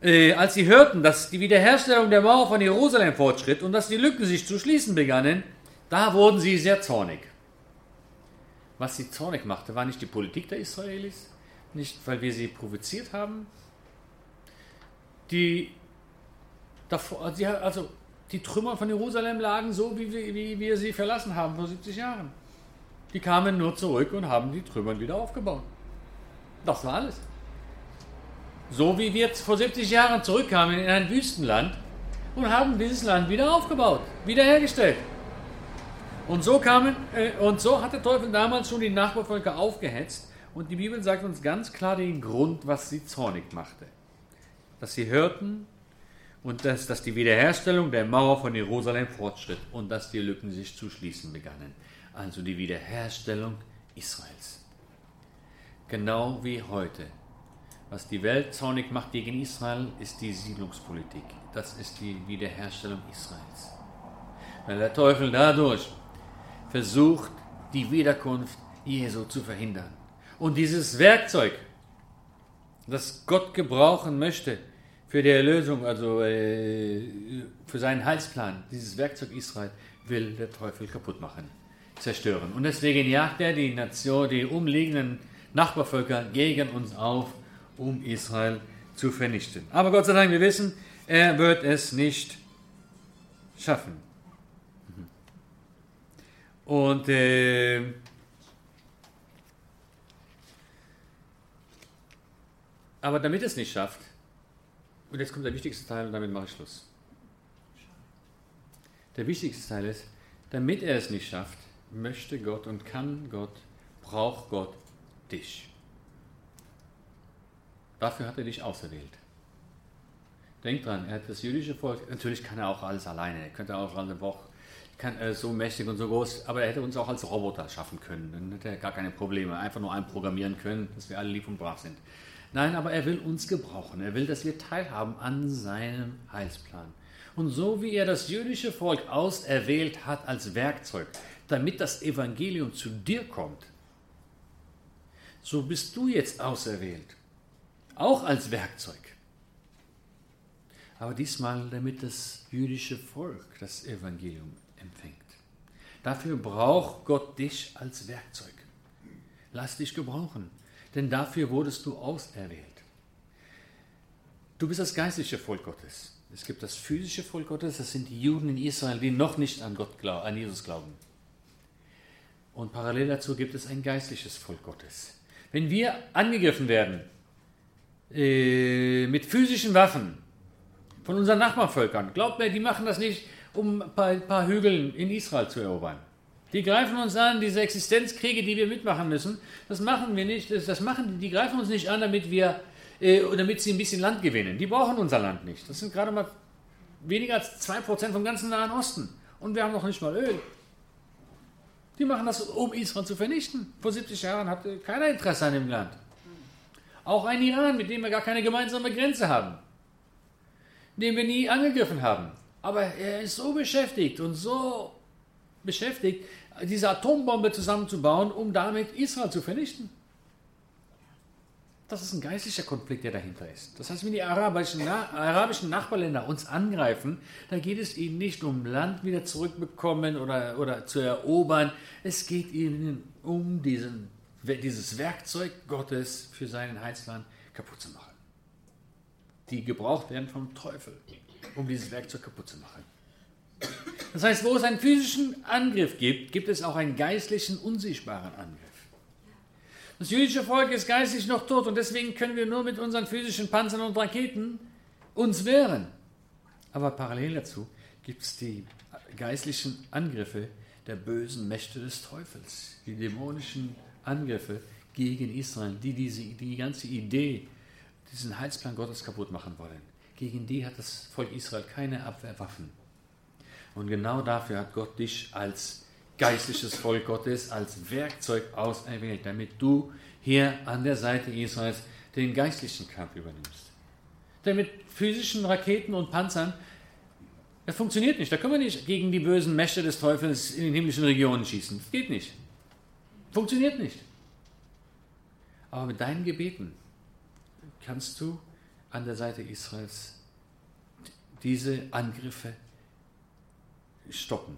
äh, als sie hörten, dass die Wiederherstellung der Mauer von Jerusalem fortschritt und dass die Lücken sich zu schließen begannen, da wurden sie sehr zornig. Was sie zornig machte, war nicht die Politik der Israelis, nicht weil wir sie provoziert haben. Die, davor, also die Trümmer von Jerusalem lagen so, wie wir, wie wir sie verlassen haben vor 70 Jahren. Die kamen nur zurück und haben die Trümmer wieder aufgebaut. Das war alles. So wie wir vor 70 Jahren zurückkamen in ein Wüstenland und haben dieses Land wieder aufgebaut, wiederhergestellt. Und so kamen, äh, und so hat der Teufel damals schon die Nachbarvölker aufgehetzt. Und die Bibel sagt uns ganz klar den Grund, was sie zornig machte. Dass sie hörten und dass, dass die Wiederherstellung der Mauer von Jerusalem fortschritt und dass die Lücken sich zu schließen begannen. Also die Wiederherstellung Israels. Genau wie heute. Was die Welt zornig macht gegen Israel, ist die Siedlungspolitik. Das ist die Wiederherstellung Israels. Weil der Teufel dadurch versucht, die Wiederkunft Jesu zu verhindern. Und dieses Werkzeug, das Gott gebrauchen möchte für die Erlösung, also äh, für seinen Heilsplan, dieses Werkzeug Israel, will der Teufel kaputt machen, zerstören. Und deswegen jagt er die Nation, die umliegenden Nachbarvölker gegen uns auf, um Israel zu vernichten. Aber Gott sei Dank, wir wissen, er wird es nicht schaffen. Und äh, aber damit es nicht schafft, und jetzt kommt der wichtigste Teil und damit mache ich Schluss. Der wichtigste Teil ist, damit er es nicht schafft, möchte Gott und kann Gott, braucht Gott dich. Dafür hat er dich auserwählt. Denk dran, er hat das jüdische Volk, natürlich kann er auch alles alleine, er könnte auch alle Woche kann, äh, so mächtig und so groß, aber er hätte uns auch als Roboter schaffen können. Dann hätte er gar keine Probleme, einfach nur einprogrammieren können, dass wir alle lieb und brav sind. Nein, aber er will uns gebrauchen. Er will, dass wir teilhaben an seinem Heilsplan. Und so wie er das jüdische Volk auserwählt hat als Werkzeug, damit das Evangelium zu dir kommt, so bist du jetzt auserwählt, auch als Werkzeug. Aber diesmal, damit das jüdische Volk das Evangelium empfängt. Dafür braucht Gott dich als Werkzeug. Lass dich gebrauchen, denn dafür wurdest du auserwählt. Du bist das geistliche Volk Gottes. Es gibt das physische Volk Gottes, das sind die Juden in Israel, die noch nicht an Gott glauben, an Jesus glauben. Und parallel dazu gibt es ein geistliches Volk Gottes. Wenn wir angegriffen werden äh, mit physischen Waffen von unseren Nachbarvölkern, glaubt mir, die machen das nicht, um ein paar, ein paar Hügel in Israel zu erobern. Die greifen uns an, diese Existenzkriege, die wir mitmachen müssen, das machen wir nicht, das, das machen, die greifen uns nicht an, damit wir, äh, damit sie ein bisschen Land gewinnen. Die brauchen unser Land nicht. Das sind gerade mal weniger als 2% vom ganzen Nahen Osten. Und wir haben noch nicht mal Öl. Die machen das, um Israel zu vernichten. Vor 70 Jahren hatte keiner Interesse an dem Land. Auch ein Iran, mit dem wir gar keine gemeinsame Grenze haben. Den wir nie angegriffen haben. Aber er ist so beschäftigt und so beschäftigt, diese Atombombe zusammenzubauen, um damit Israel zu vernichten. Das ist ein geistlicher Konflikt, der dahinter ist. Das heißt, wenn die arabischen, arabischen Nachbarländer uns angreifen, dann geht es ihnen nicht um Land wieder zurückbekommen oder, oder zu erobern. Es geht ihnen um diesen, dieses Werkzeug Gottes für seinen Heilsplan kaputt zu machen. Die gebraucht werden vom Teufel um dieses Werkzeug kaputt zu machen. Das heißt, wo es einen physischen Angriff gibt, gibt es auch einen geistlichen, unsichtbaren Angriff. Das jüdische Volk ist geistlich noch tot und deswegen können wir nur mit unseren physischen Panzern und Raketen uns wehren. Aber parallel dazu gibt es die geistlichen Angriffe der bösen Mächte des Teufels, die dämonischen Angriffe gegen Israel, die diese, die ganze Idee, diesen Heilsplan Gottes kaputt machen wollen. Gegen die hat das Volk Israel keine Abwehrwaffen. Und genau dafür hat Gott dich als geistliches Volk Gottes, als Werkzeug auserwählt, damit du hier an der Seite Israels den geistlichen Kampf übernimmst. Denn mit physischen Raketen und Panzern, das funktioniert nicht. Da können wir nicht gegen die bösen Mächte des Teufels in den himmlischen Regionen schießen. Das geht nicht. Funktioniert nicht. Aber mit deinen Gebeten kannst du an der Seite Israels diese Angriffe stoppen.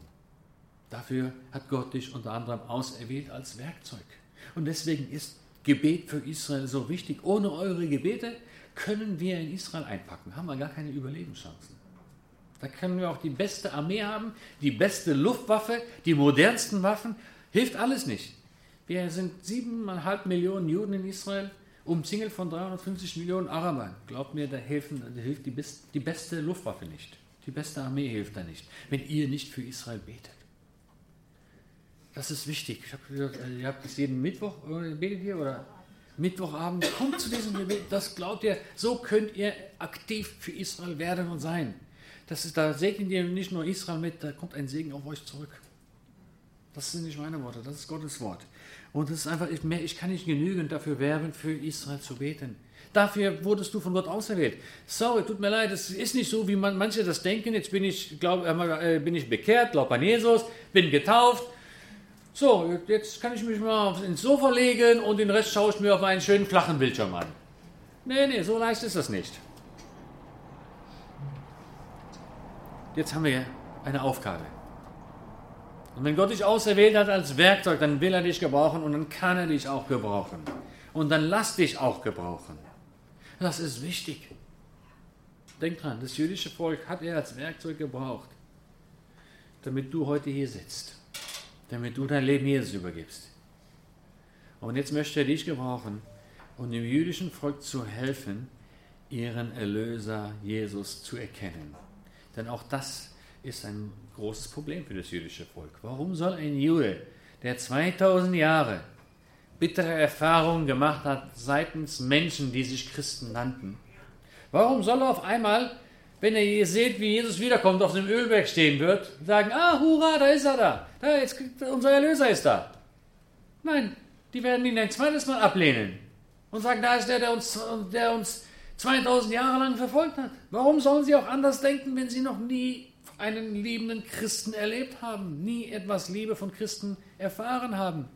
Dafür hat Gott dich unter anderem auserwählt als Werkzeug. Und deswegen ist Gebet für Israel so wichtig. Ohne eure Gebete können wir in Israel einpacken, haben wir gar keine Überlebenschancen. Da können wir auch die beste Armee haben, die beste Luftwaffe, die modernsten Waffen, hilft alles nicht. Wir sind siebeneinhalb Millionen Juden in Israel umzingelt von 350 Millionen Arabern. Glaubt mir, da, helfen, da hilft die, die beste Luftwaffe nicht. Die beste Armee hilft da nicht, wenn ihr nicht für Israel betet. Das ist wichtig. Ich hab, ihr habt das jeden Mittwoch betet ihr oder? Mittwochabend, kommt zu diesem Gebet, das glaubt ihr, so könnt ihr aktiv für Israel werden und sein. Das ist, da segnet ihr nicht nur Israel mit, da kommt ein Segen auf euch zurück. Das sind nicht meine Worte, das ist Gottes Wort. Und es ist einfach, ich, ich kann nicht genügend dafür werben, für Israel zu beten. Dafür wurdest du von Gott auserwählt. Sorry, tut mir leid, es ist nicht so, wie man, manche das denken. Jetzt bin ich, glaub, äh, bin ich bekehrt, glaube an Jesus, bin getauft. So, jetzt kann ich mich mal ins Sofa legen und den Rest schaue ich mir auf einen schönen flachen Bildschirm an. Nee, nee, so leicht ist das nicht. Jetzt haben wir eine Aufgabe. Und wenn Gott dich auserwählt hat als Werkzeug, dann will er dich gebrauchen und dann kann er dich auch gebrauchen. Und dann lass dich auch gebrauchen. Das ist wichtig. Denk dran, das jüdische Volk hat er als Werkzeug gebraucht, damit du heute hier sitzt, damit du dein Leben Jesus übergibst. Und jetzt möchte er dich gebrauchen, um dem jüdischen Volk zu helfen, ihren Erlöser Jesus zu erkennen. Denn auch das ist ein großes Problem für das jüdische Volk. Warum soll ein Jude, der 2000 Jahre bittere Erfahrungen gemacht hat seitens Menschen, die sich Christen nannten, warum soll er auf einmal, wenn er hier seht, wie Jesus wiederkommt, auf dem Ölberg stehen wird, sagen, ah, hurra, da ist er da, da jetzt, unser Erlöser ist da. Nein, die werden ihn ein zweites Mal ablehnen und sagen, da ist der, der uns, der uns 2000 Jahre lang verfolgt hat. Warum sollen sie auch anders denken, wenn sie noch nie einen liebenden Christen erlebt haben, nie etwas Liebe von Christen erfahren haben.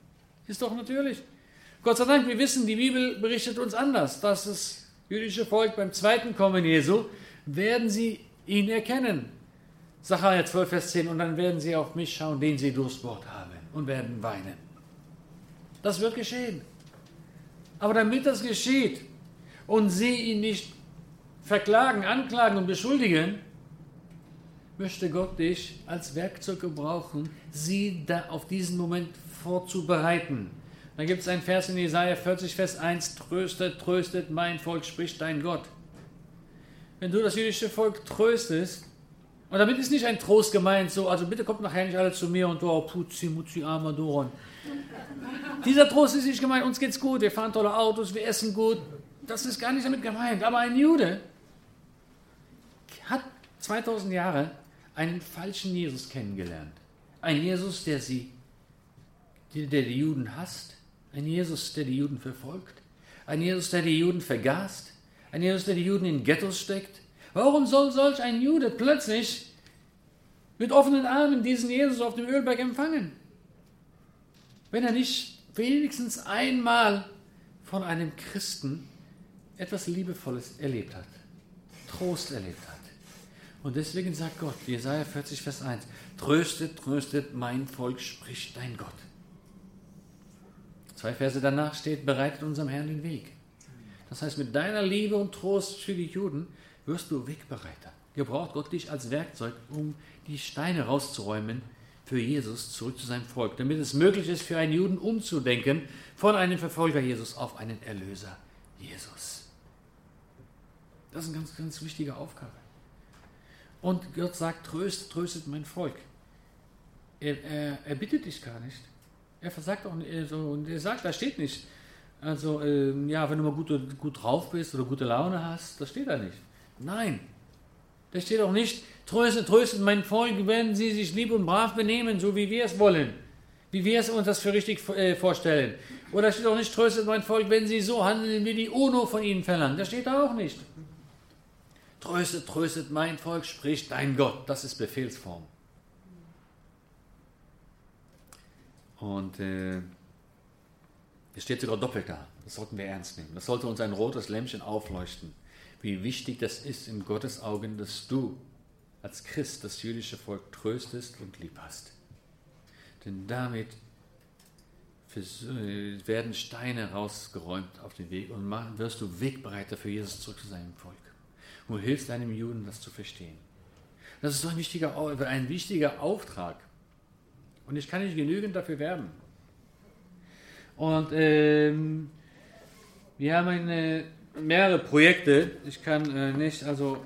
Ist doch natürlich. Gott sei Dank, wir wissen, die Bibel berichtet uns anders, dass das jüdische Volk beim zweiten Kommen Jesu werden sie ihn erkennen. Sacharja 12, Vers 10, und dann werden sie auf mich schauen, den sie Durstwort haben, und werden weinen. Das wird geschehen. Aber damit das geschieht und sie ihn nicht verklagen, anklagen und beschuldigen, möchte Gott dich als Werkzeug gebrauchen, sie da auf diesen Moment vorzubereiten. Da gibt es einen Vers in Jesaja 40, Vers 1: Tröstet, tröstet mein Volk, spricht dein Gott. Wenn du das jüdische Volk tröstest, und damit ist nicht ein Trost gemeint, so, also bitte kommt nachher nicht alle zu mir und oh, putzi, mutzi, armadoron. Dieser Trost ist nicht gemeint, uns geht's gut, wir fahren tolle Autos, wir essen gut. Das ist gar nicht damit gemeint. Aber ein Jude hat 2000 Jahre einen falschen Jesus kennengelernt. Ein Jesus, der sie, der die Juden hasst. Ein Jesus, der die Juden verfolgt. Ein Jesus, der die Juden vergast. Ein Jesus, der die Juden in Ghettos steckt. Warum soll solch ein Jude plötzlich mit offenen Armen diesen Jesus auf dem Ölberg empfangen? Wenn er nicht wenigstens einmal von einem Christen etwas Liebevolles erlebt hat, Trost erlebt hat. Und deswegen sagt Gott, Jesaja 40, Vers 1, tröstet, tröstet mein Volk, spricht dein Gott. Zwei Verse danach steht, bereitet unserem Herrn den Weg. Das heißt, mit deiner Liebe und Trost für die Juden wirst du Wegbereiter. Gebraucht Gott dich als Werkzeug, um die Steine rauszuräumen für Jesus zurück zu seinem Volk, damit es möglich ist, für einen Juden umzudenken von einem Verfolger Jesus auf einen Erlöser Jesus. Das ist eine ganz, ganz wichtige Aufgabe. Und Gott sagt, tröstet, tröstet mein Volk. Er, er, er bittet dich gar nicht. Er versagt auch nicht. So, und er sagt, da steht nicht. Also, ähm, ja, wenn du mal gut, gut drauf bist oder gute Laune hast, das steht da nicht. Nein. Da steht auch nicht, tröstet, tröstet mein Volk, wenn sie sich lieb und brav benehmen, so wie wir es wollen. Wie wir es uns das für richtig äh, vorstellen. Oder steht auch nicht, tröstet mein Volk, wenn sie so handeln, wie die UNO von ihnen verlangt. Das steht da auch nicht. Tröstet, tröstet mein Volk, spricht dein Gott. Das ist Befehlsform. Und äh, es steht sogar doppelt da. Das sollten wir ernst nehmen. Das sollte uns ein rotes Lämpchen aufleuchten. Wie wichtig das ist in Gottes Augen, dass du als Christ das jüdische Volk tröstest und lieb hast. Denn damit werden Steine rausgeräumt auf den Weg und wirst du Wegbereiter für Jesus zurück zu seinem Volk. Du hilfst einem Juden, das zu verstehen. Das ist doch ein wichtiger, ein wichtiger Auftrag. Und ich kann nicht genügend dafür werben. Und ähm, wir haben eine, mehrere Projekte. Ich kann äh, nicht, also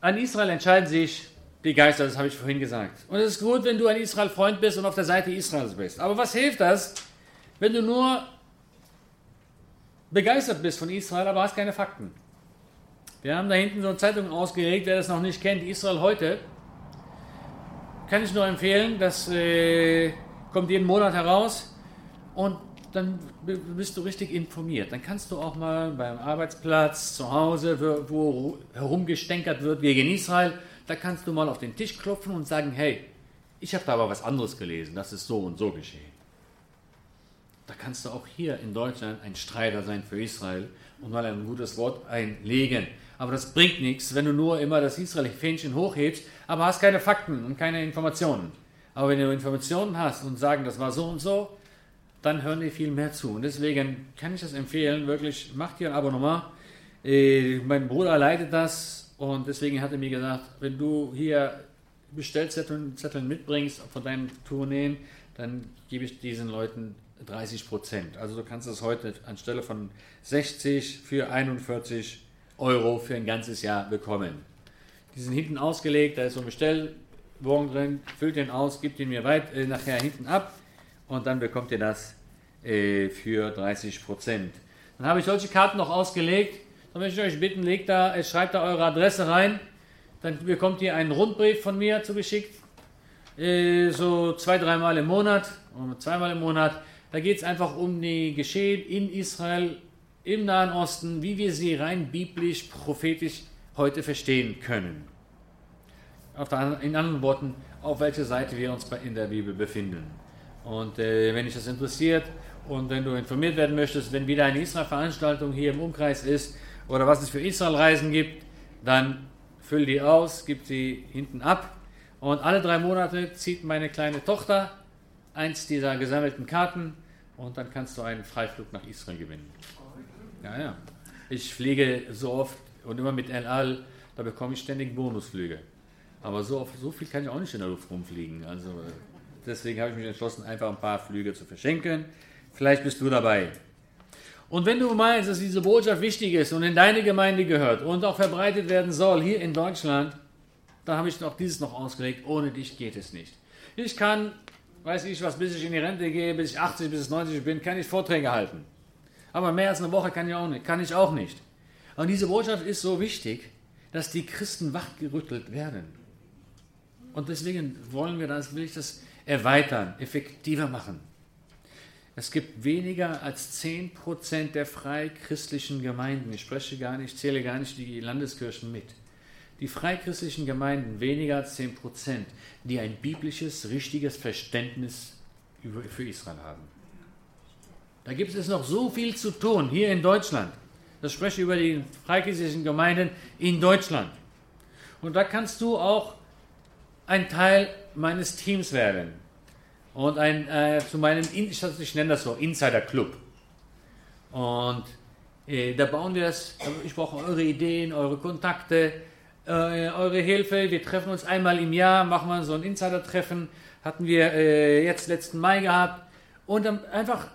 an Israel entscheiden sich die Geister, das habe ich vorhin gesagt. Und es ist gut, wenn du ein Israel-Freund bist und auf der Seite Israels bist. Aber was hilft das, wenn du nur begeistert bist von Israel, aber hast keine Fakten. Wir haben da hinten so eine Zeitung ausgelegt, wer das noch nicht kennt, Israel heute. Kann ich nur empfehlen, das äh, kommt jeden Monat heraus und dann bist du richtig informiert. Dann kannst du auch mal beim Arbeitsplatz, zu Hause, wo, herumgestänkert wird wegen Israel, da kannst du mal auf den Tisch klopfen und sagen, hey, ich habe da aber was anderes gelesen, das ist so und so geschehen. Da kannst du auch hier in Deutschland ein Streiter sein für Israel und mal ein gutes Wort einlegen. Aber das bringt nichts, wenn du nur immer das Israel-Fähnchen hochhebst, aber hast keine Fakten und keine Informationen. Aber wenn du Informationen hast und sagen, das war so und so, dann hören die viel mehr zu. Und deswegen kann ich das empfehlen, wirklich, macht hier ein Abonnement. Äh, mein Bruder leitet das und deswegen hat er mir gesagt, wenn du hier Bestellzettel mitbringst von deinen Tourneen, dann gebe ich diesen Leuten 30 Prozent. Also du kannst es heute anstelle von 60 für 41 Euro für ein ganzes Jahr bekommen. Die sind hinten ausgelegt, da ist so ein Bestellbogen drin, füllt den aus, gibt ihn mir weit äh, nachher hinten ab und dann bekommt ihr das äh, für 30 Prozent. Dann habe ich solche Karten noch ausgelegt. Dann möchte ich euch bitten, legt da, äh, schreibt da eure Adresse rein. Dann bekommt ihr einen Rundbrief von mir zugeschickt. Äh, so zwei, dreimal im Monat zweimal im Monat. Da geht es einfach um die Geschehen in Israel, im Nahen Osten, wie wir sie rein biblisch, prophetisch heute verstehen können. Der, in anderen Worten, auf welcher Seite wir uns in der Bibel befinden. Und äh, wenn dich das interessiert und wenn du informiert werden möchtest, wenn wieder eine Israel-Veranstaltung hier im Umkreis ist oder was es für Israel-Reisen gibt, dann füll die aus, gib sie hinten ab. Und alle drei Monate zieht meine kleine Tochter eins dieser gesammelten Karten und dann kannst du einen Freiflug nach Israel gewinnen. Ja, ja. Ich fliege so oft und immer mit El Al, da bekomme ich ständig Bonusflüge. Aber so, oft, so viel kann ich auch nicht in der Luft rumfliegen. Also deswegen habe ich mich entschlossen, einfach ein paar Flüge zu verschenken. Vielleicht bist du dabei. Und wenn du meinst, dass diese Botschaft wichtig ist und in deine Gemeinde gehört und auch verbreitet werden soll hier in Deutschland, dann habe ich auch dieses noch ausgelegt. Ohne dich geht es nicht. Ich kann weiß ich was, bis ich in die Rente gehe, bis ich 80, bis 90 bin, kann ich Vorträge halten. Aber mehr als eine Woche kann ich auch nicht. Kann ich auch nicht. Und diese Botschaft ist so wichtig, dass die Christen wachgerüttelt werden. Und deswegen wollen wir das, will ich das erweitern, effektiver machen. Es gibt weniger als 10% der freichristlichen Gemeinden. Ich spreche gar nicht, zähle gar nicht die Landeskirchen mit die freikristlichen Gemeinden weniger als 10 Prozent, die ein biblisches, richtiges Verständnis für Israel haben. Da gibt es noch so viel zu tun hier in Deutschland. Das spreche ich über die freikristlichen Gemeinden in Deutschland. Und da kannst du auch ein Teil meines Teams werden. Und ein, äh, zu meinem, ich, ich nenne das so, Insider Club. Und äh, da bauen wir das, ich brauche eure Ideen, eure Kontakte, äh, eure Hilfe. Wir treffen uns einmal im Jahr, machen wir so ein Insider-Treffen. Hatten wir äh, jetzt letzten Mai gehabt. Und dann einfach,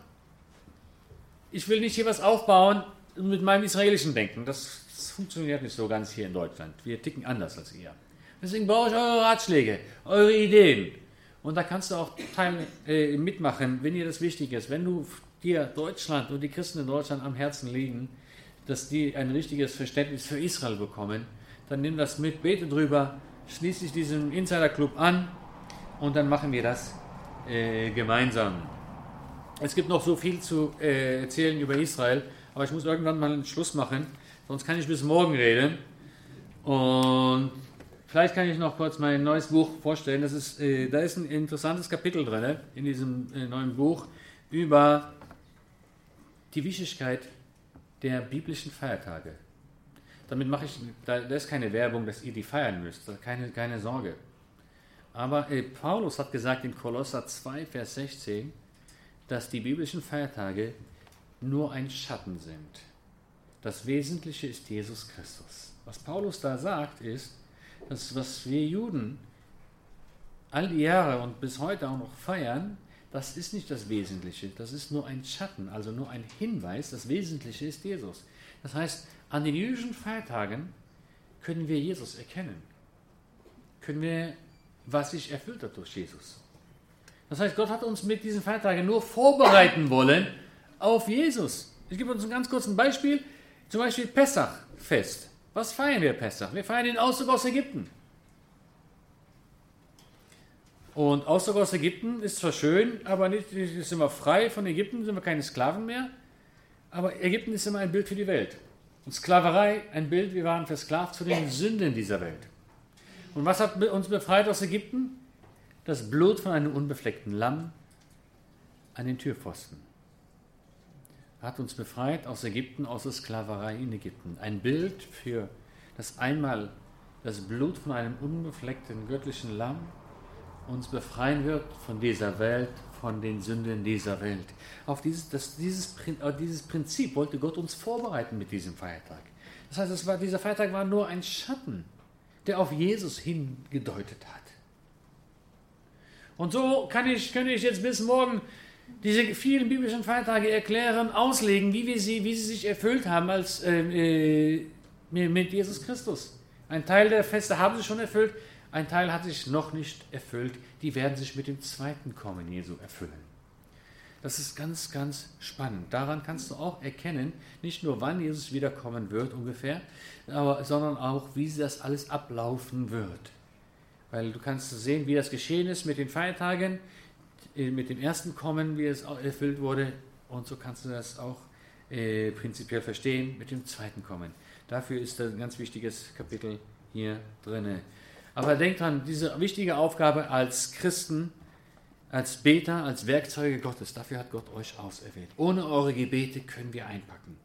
ich will nicht hier was aufbauen mit meinem israelischen Denken. Das, das funktioniert nicht so ganz hier in Deutschland. Wir ticken anders als ihr. Deswegen brauche ich eure Ratschläge, eure Ideen. Und da kannst du auch teil, äh, mitmachen, wenn dir das wichtig ist. Wenn du dir Deutschland und die Christen in Deutschland am Herzen liegen, dass die ein richtiges Verständnis für Israel bekommen dann nimm das mit, bete drüber, schließ dich diesem Insider-Club an und dann machen wir das äh, gemeinsam. Es gibt noch so viel zu äh, erzählen über Israel, aber ich muss irgendwann mal einen Schluss machen, sonst kann ich bis morgen reden. Und vielleicht kann ich noch kurz mein neues Buch vorstellen. Das ist, äh, da ist ein interessantes Kapitel drin in diesem äh, neuen Buch über die Wichtigkeit der biblischen Feiertage. Damit mache ich, da, da ist keine Werbung, dass ihr die feiern müsst, keine, keine Sorge. Aber äh, Paulus hat gesagt in Kolosser 2, Vers 16, dass die biblischen Feiertage nur ein Schatten sind. Das Wesentliche ist Jesus Christus. Was Paulus da sagt, ist, dass was wir Juden all die Jahre und bis heute auch noch feiern, das ist nicht das Wesentliche, das ist nur ein Schatten, also nur ein Hinweis, das Wesentliche ist Jesus. Das heißt, an den jüdischen Feiertagen können wir Jesus erkennen. Können wir, was sich erfüllt hat durch Jesus. Das heißt, Gott hat uns mit diesen Feiertagen nur vorbereiten wollen auf Jesus. Ich gebe uns ein ganz kurzes Beispiel. Zum Beispiel Pessachfest. Was feiern wir Pessach? Wir feiern den Auszug aus Ägypten. Und Auszug aus Ägypten ist zwar schön, aber nicht, sind wir frei von Ägypten, sind wir keine Sklaven mehr. Aber Ägypten ist immer ein Bild für die Welt. Und Sklaverei ein Bild, wir waren versklavt zu den Sünden dieser Welt. Und was hat uns befreit aus Ägypten? Das Blut von einem unbefleckten Lamm an den Türpfosten. Hat uns befreit aus Ägypten, aus der Sklaverei in Ägypten. Ein Bild für das einmal das Blut von einem unbefleckten göttlichen Lamm uns befreien wird von dieser Welt, von den Sünden dieser Welt. Auf dieses, das, dieses, dieses Prinzip wollte Gott uns vorbereiten mit diesem Feiertag. Das heißt, war, dieser Feiertag war nur ein Schatten, der auf Jesus hingedeutet hat. Und so kann ich, kann ich jetzt bis morgen diese vielen biblischen Feiertage erklären, auslegen, wie, wir sie, wie sie sich erfüllt haben als, äh, äh mit Jesus Christus. Ein Teil der Feste haben sie schon erfüllt, ein Teil hat sich noch nicht erfüllt. Die werden sich mit dem zweiten Kommen Jesu erfüllen. Das ist ganz, ganz spannend. Daran kannst du auch erkennen, nicht nur wann Jesus wiederkommen wird ungefähr, aber, sondern auch, wie das alles ablaufen wird. Weil du kannst sehen, wie das geschehen ist mit den Feiertagen, äh, mit dem ersten Kommen, wie es erfüllt wurde. Und so kannst du das auch äh, prinzipiell verstehen mit dem zweiten Kommen. Dafür ist ein ganz wichtiges Kapitel hier drin. Aber denkt dran, diese wichtige Aufgabe als Christen, als Beter, als Werkzeuge Gottes, dafür hat Gott euch auserwählt. Ohne eure Gebete können wir einpacken.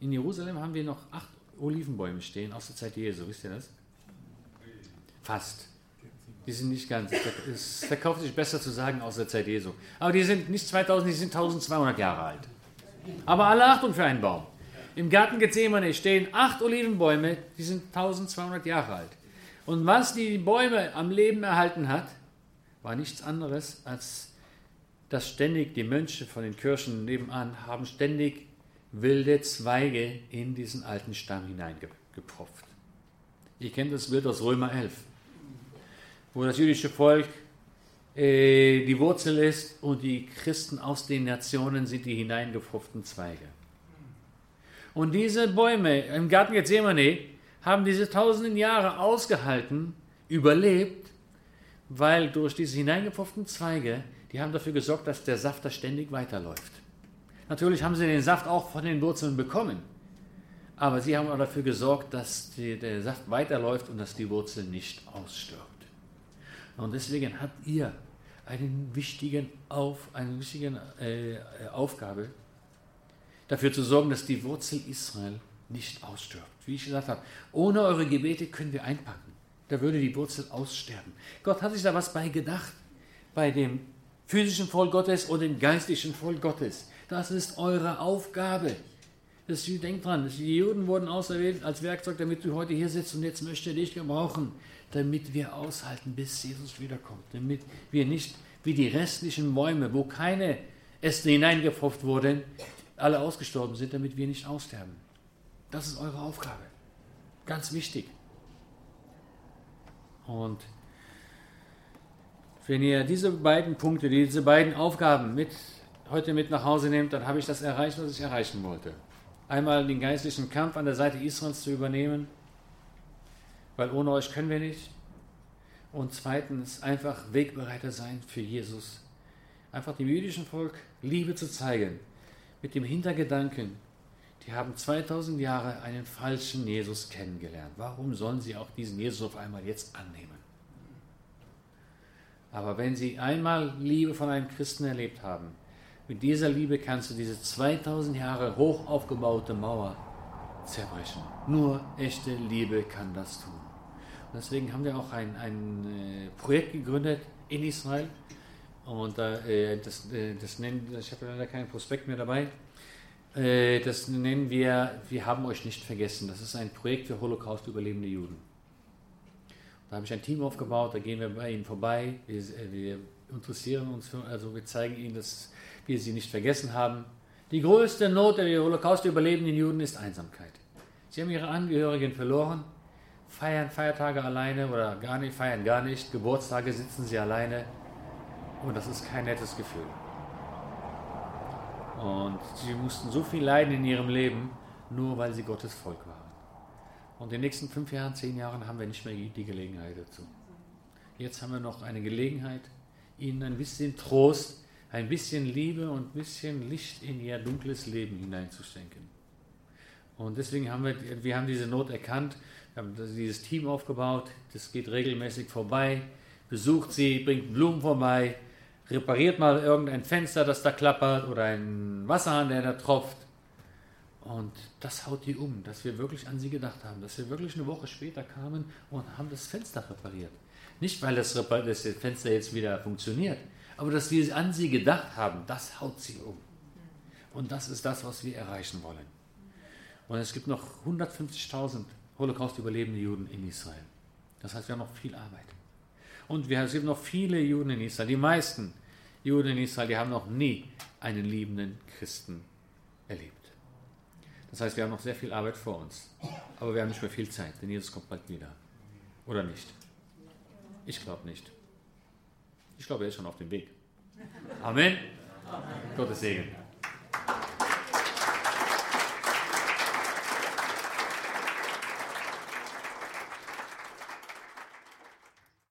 In Jerusalem haben wir noch acht Olivenbäume stehen aus der Zeit Jesu, wisst ihr das? Fast. Die sind nicht ganz. Es verkauft sich besser zu sagen aus der Zeit Jesu. Aber die sind nicht 2000, die sind 1200 Jahre alt. Aber alle Achtung für einen Baum. Im Garten Gethsemane stehen acht Olivenbäume, die sind 1200 Jahre alt. Und was die Bäume am Leben erhalten hat, war nichts anderes, als dass ständig die Mönche von den Kirchen nebenan haben ständig wilde Zweige in diesen alten Stamm hineingepropft. Ihr kennt das Bild aus Römer 11, wo das jüdische Volk äh, die Wurzel ist und die Christen aus den Nationen sind die hineingepfropften Zweige. Und diese Bäume im Garten Gethsemane haben diese tausenden Jahre ausgehalten, überlebt, weil durch diese hineingepfropften Zweige, die haben dafür gesorgt, dass der Saft da ständig weiterläuft. Natürlich haben sie den Saft auch von den Wurzeln bekommen, aber sie haben auch dafür gesorgt, dass die, der Saft weiterläuft und dass die Wurzel nicht ausstirbt. Und deswegen habt ihr einen wichtigen Auf, eine wichtige äh, Aufgabe, dafür zu sorgen, dass die Wurzel Israel nicht ausstirbt. Wie ich gesagt habe, ohne eure Gebete können wir einpacken. Da würde die Wurzel aussterben. Gott hat sich da was bei gedacht, bei dem physischen Volk Gottes und dem geistlichen Volk Gottes. Das ist eure Aufgabe. Das, denkt dran, die Juden wurden auserwählt als Werkzeug, damit du heute hier sitzt und jetzt möchte dich gebrauchen, damit wir aushalten, bis Jesus wiederkommt. Damit wir nicht wie die restlichen Bäume, wo keine Äste hineingepfropft wurden, alle ausgestorben sind, damit wir nicht aussterben. Das ist eure Aufgabe. Ganz wichtig. Und wenn ihr diese beiden Punkte, diese beiden Aufgaben mit, heute mit nach Hause nehmt, dann habe ich das erreicht, was ich erreichen wollte. Einmal den geistlichen Kampf an der Seite Israels zu übernehmen, weil ohne euch können wir nicht. Und zweitens einfach Wegbereiter sein für Jesus. Einfach dem jüdischen Volk Liebe zu zeigen, mit dem Hintergedanken, die haben 2000 Jahre einen falschen Jesus kennengelernt. Warum sollen sie auch diesen Jesus auf einmal jetzt annehmen? Aber wenn sie einmal Liebe von einem Christen erlebt haben, mit dieser Liebe kannst du diese 2000 Jahre hoch aufgebaute Mauer zerbrechen. Nur echte Liebe kann das tun. Und deswegen haben wir auch ein, ein äh, Projekt gegründet in Israel. Und äh, das, äh, das nennen, ich habe leider keinen Prospekt mehr dabei. Äh, das nennen wir, wir haben euch nicht vergessen. Das ist ein Projekt für Holocaust-überlebende Juden. Da habe ich ein Team aufgebaut, da gehen wir bei ihnen vorbei. Wir, äh, wir interessieren uns, für, also wir zeigen ihnen, dass wir sie nicht vergessen haben. Die größte Not der Holocaust-überlebenden Juden ist Einsamkeit. Sie haben ihre Angehörigen verloren, feiern Feiertage alleine oder gar nicht, feiern gar nicht, Geburtstage sitzen sie alleine. Und das ist kein nettes Gefühl. Und sie mussten so viel leiden in ihrem Leben, nur weil sie Gottes Volk waren. Und in den nächsten fünf Jahren, zehn Jahren haben wir nicht mehr die Gelegenheit dazu. Jetzt haben wir noch eine Gelegenheit, ihnen ein bisschen Trost, ein bisschen Liebe und ein bisschen Licht in ihr dunkles Leben hineinzuschenken. Und deswegen haben wir, wir haben diese Not erkannt, wir haben dieses Team aufgebaut, das geht regelmäßig vorbei, besucht sie, bringt Blumen vorbei, repariert mal irgendein Fenster, das da klappert oder einen Wasserhahn, der da tropft. Und das haut die um, dass wir wirklich an sie gedacht haben, dass wir wirklich eine Woche später kamen und haben das Fenster repariert. Nicht, weil das, das Fenster jetzt wieder funktioniert, aber dass wir an sie gedacht haben, das haut sie um. Und das ist das, was wir erreichen wollen. Und es gibt noch 150.000 Holocaust-überlebende Juden in Israel. Das heißt, wir haben noch viel Arbeit. Und wir, es gibt noch viele Juden in Israel. Die meisten Juden in Israel, die haben noch nie einen liebenden Christen erlebt. Das heißt, wir haben noch sehr viel Arbeit vor uns. Aber wir haben nicht mehr viel Zeit, denn Jesus kommt bald wieder. Oder nicht? Ich glaube nicht. Ich glaube, er ist schon auf dem Weg. Amen. Gottes Segen.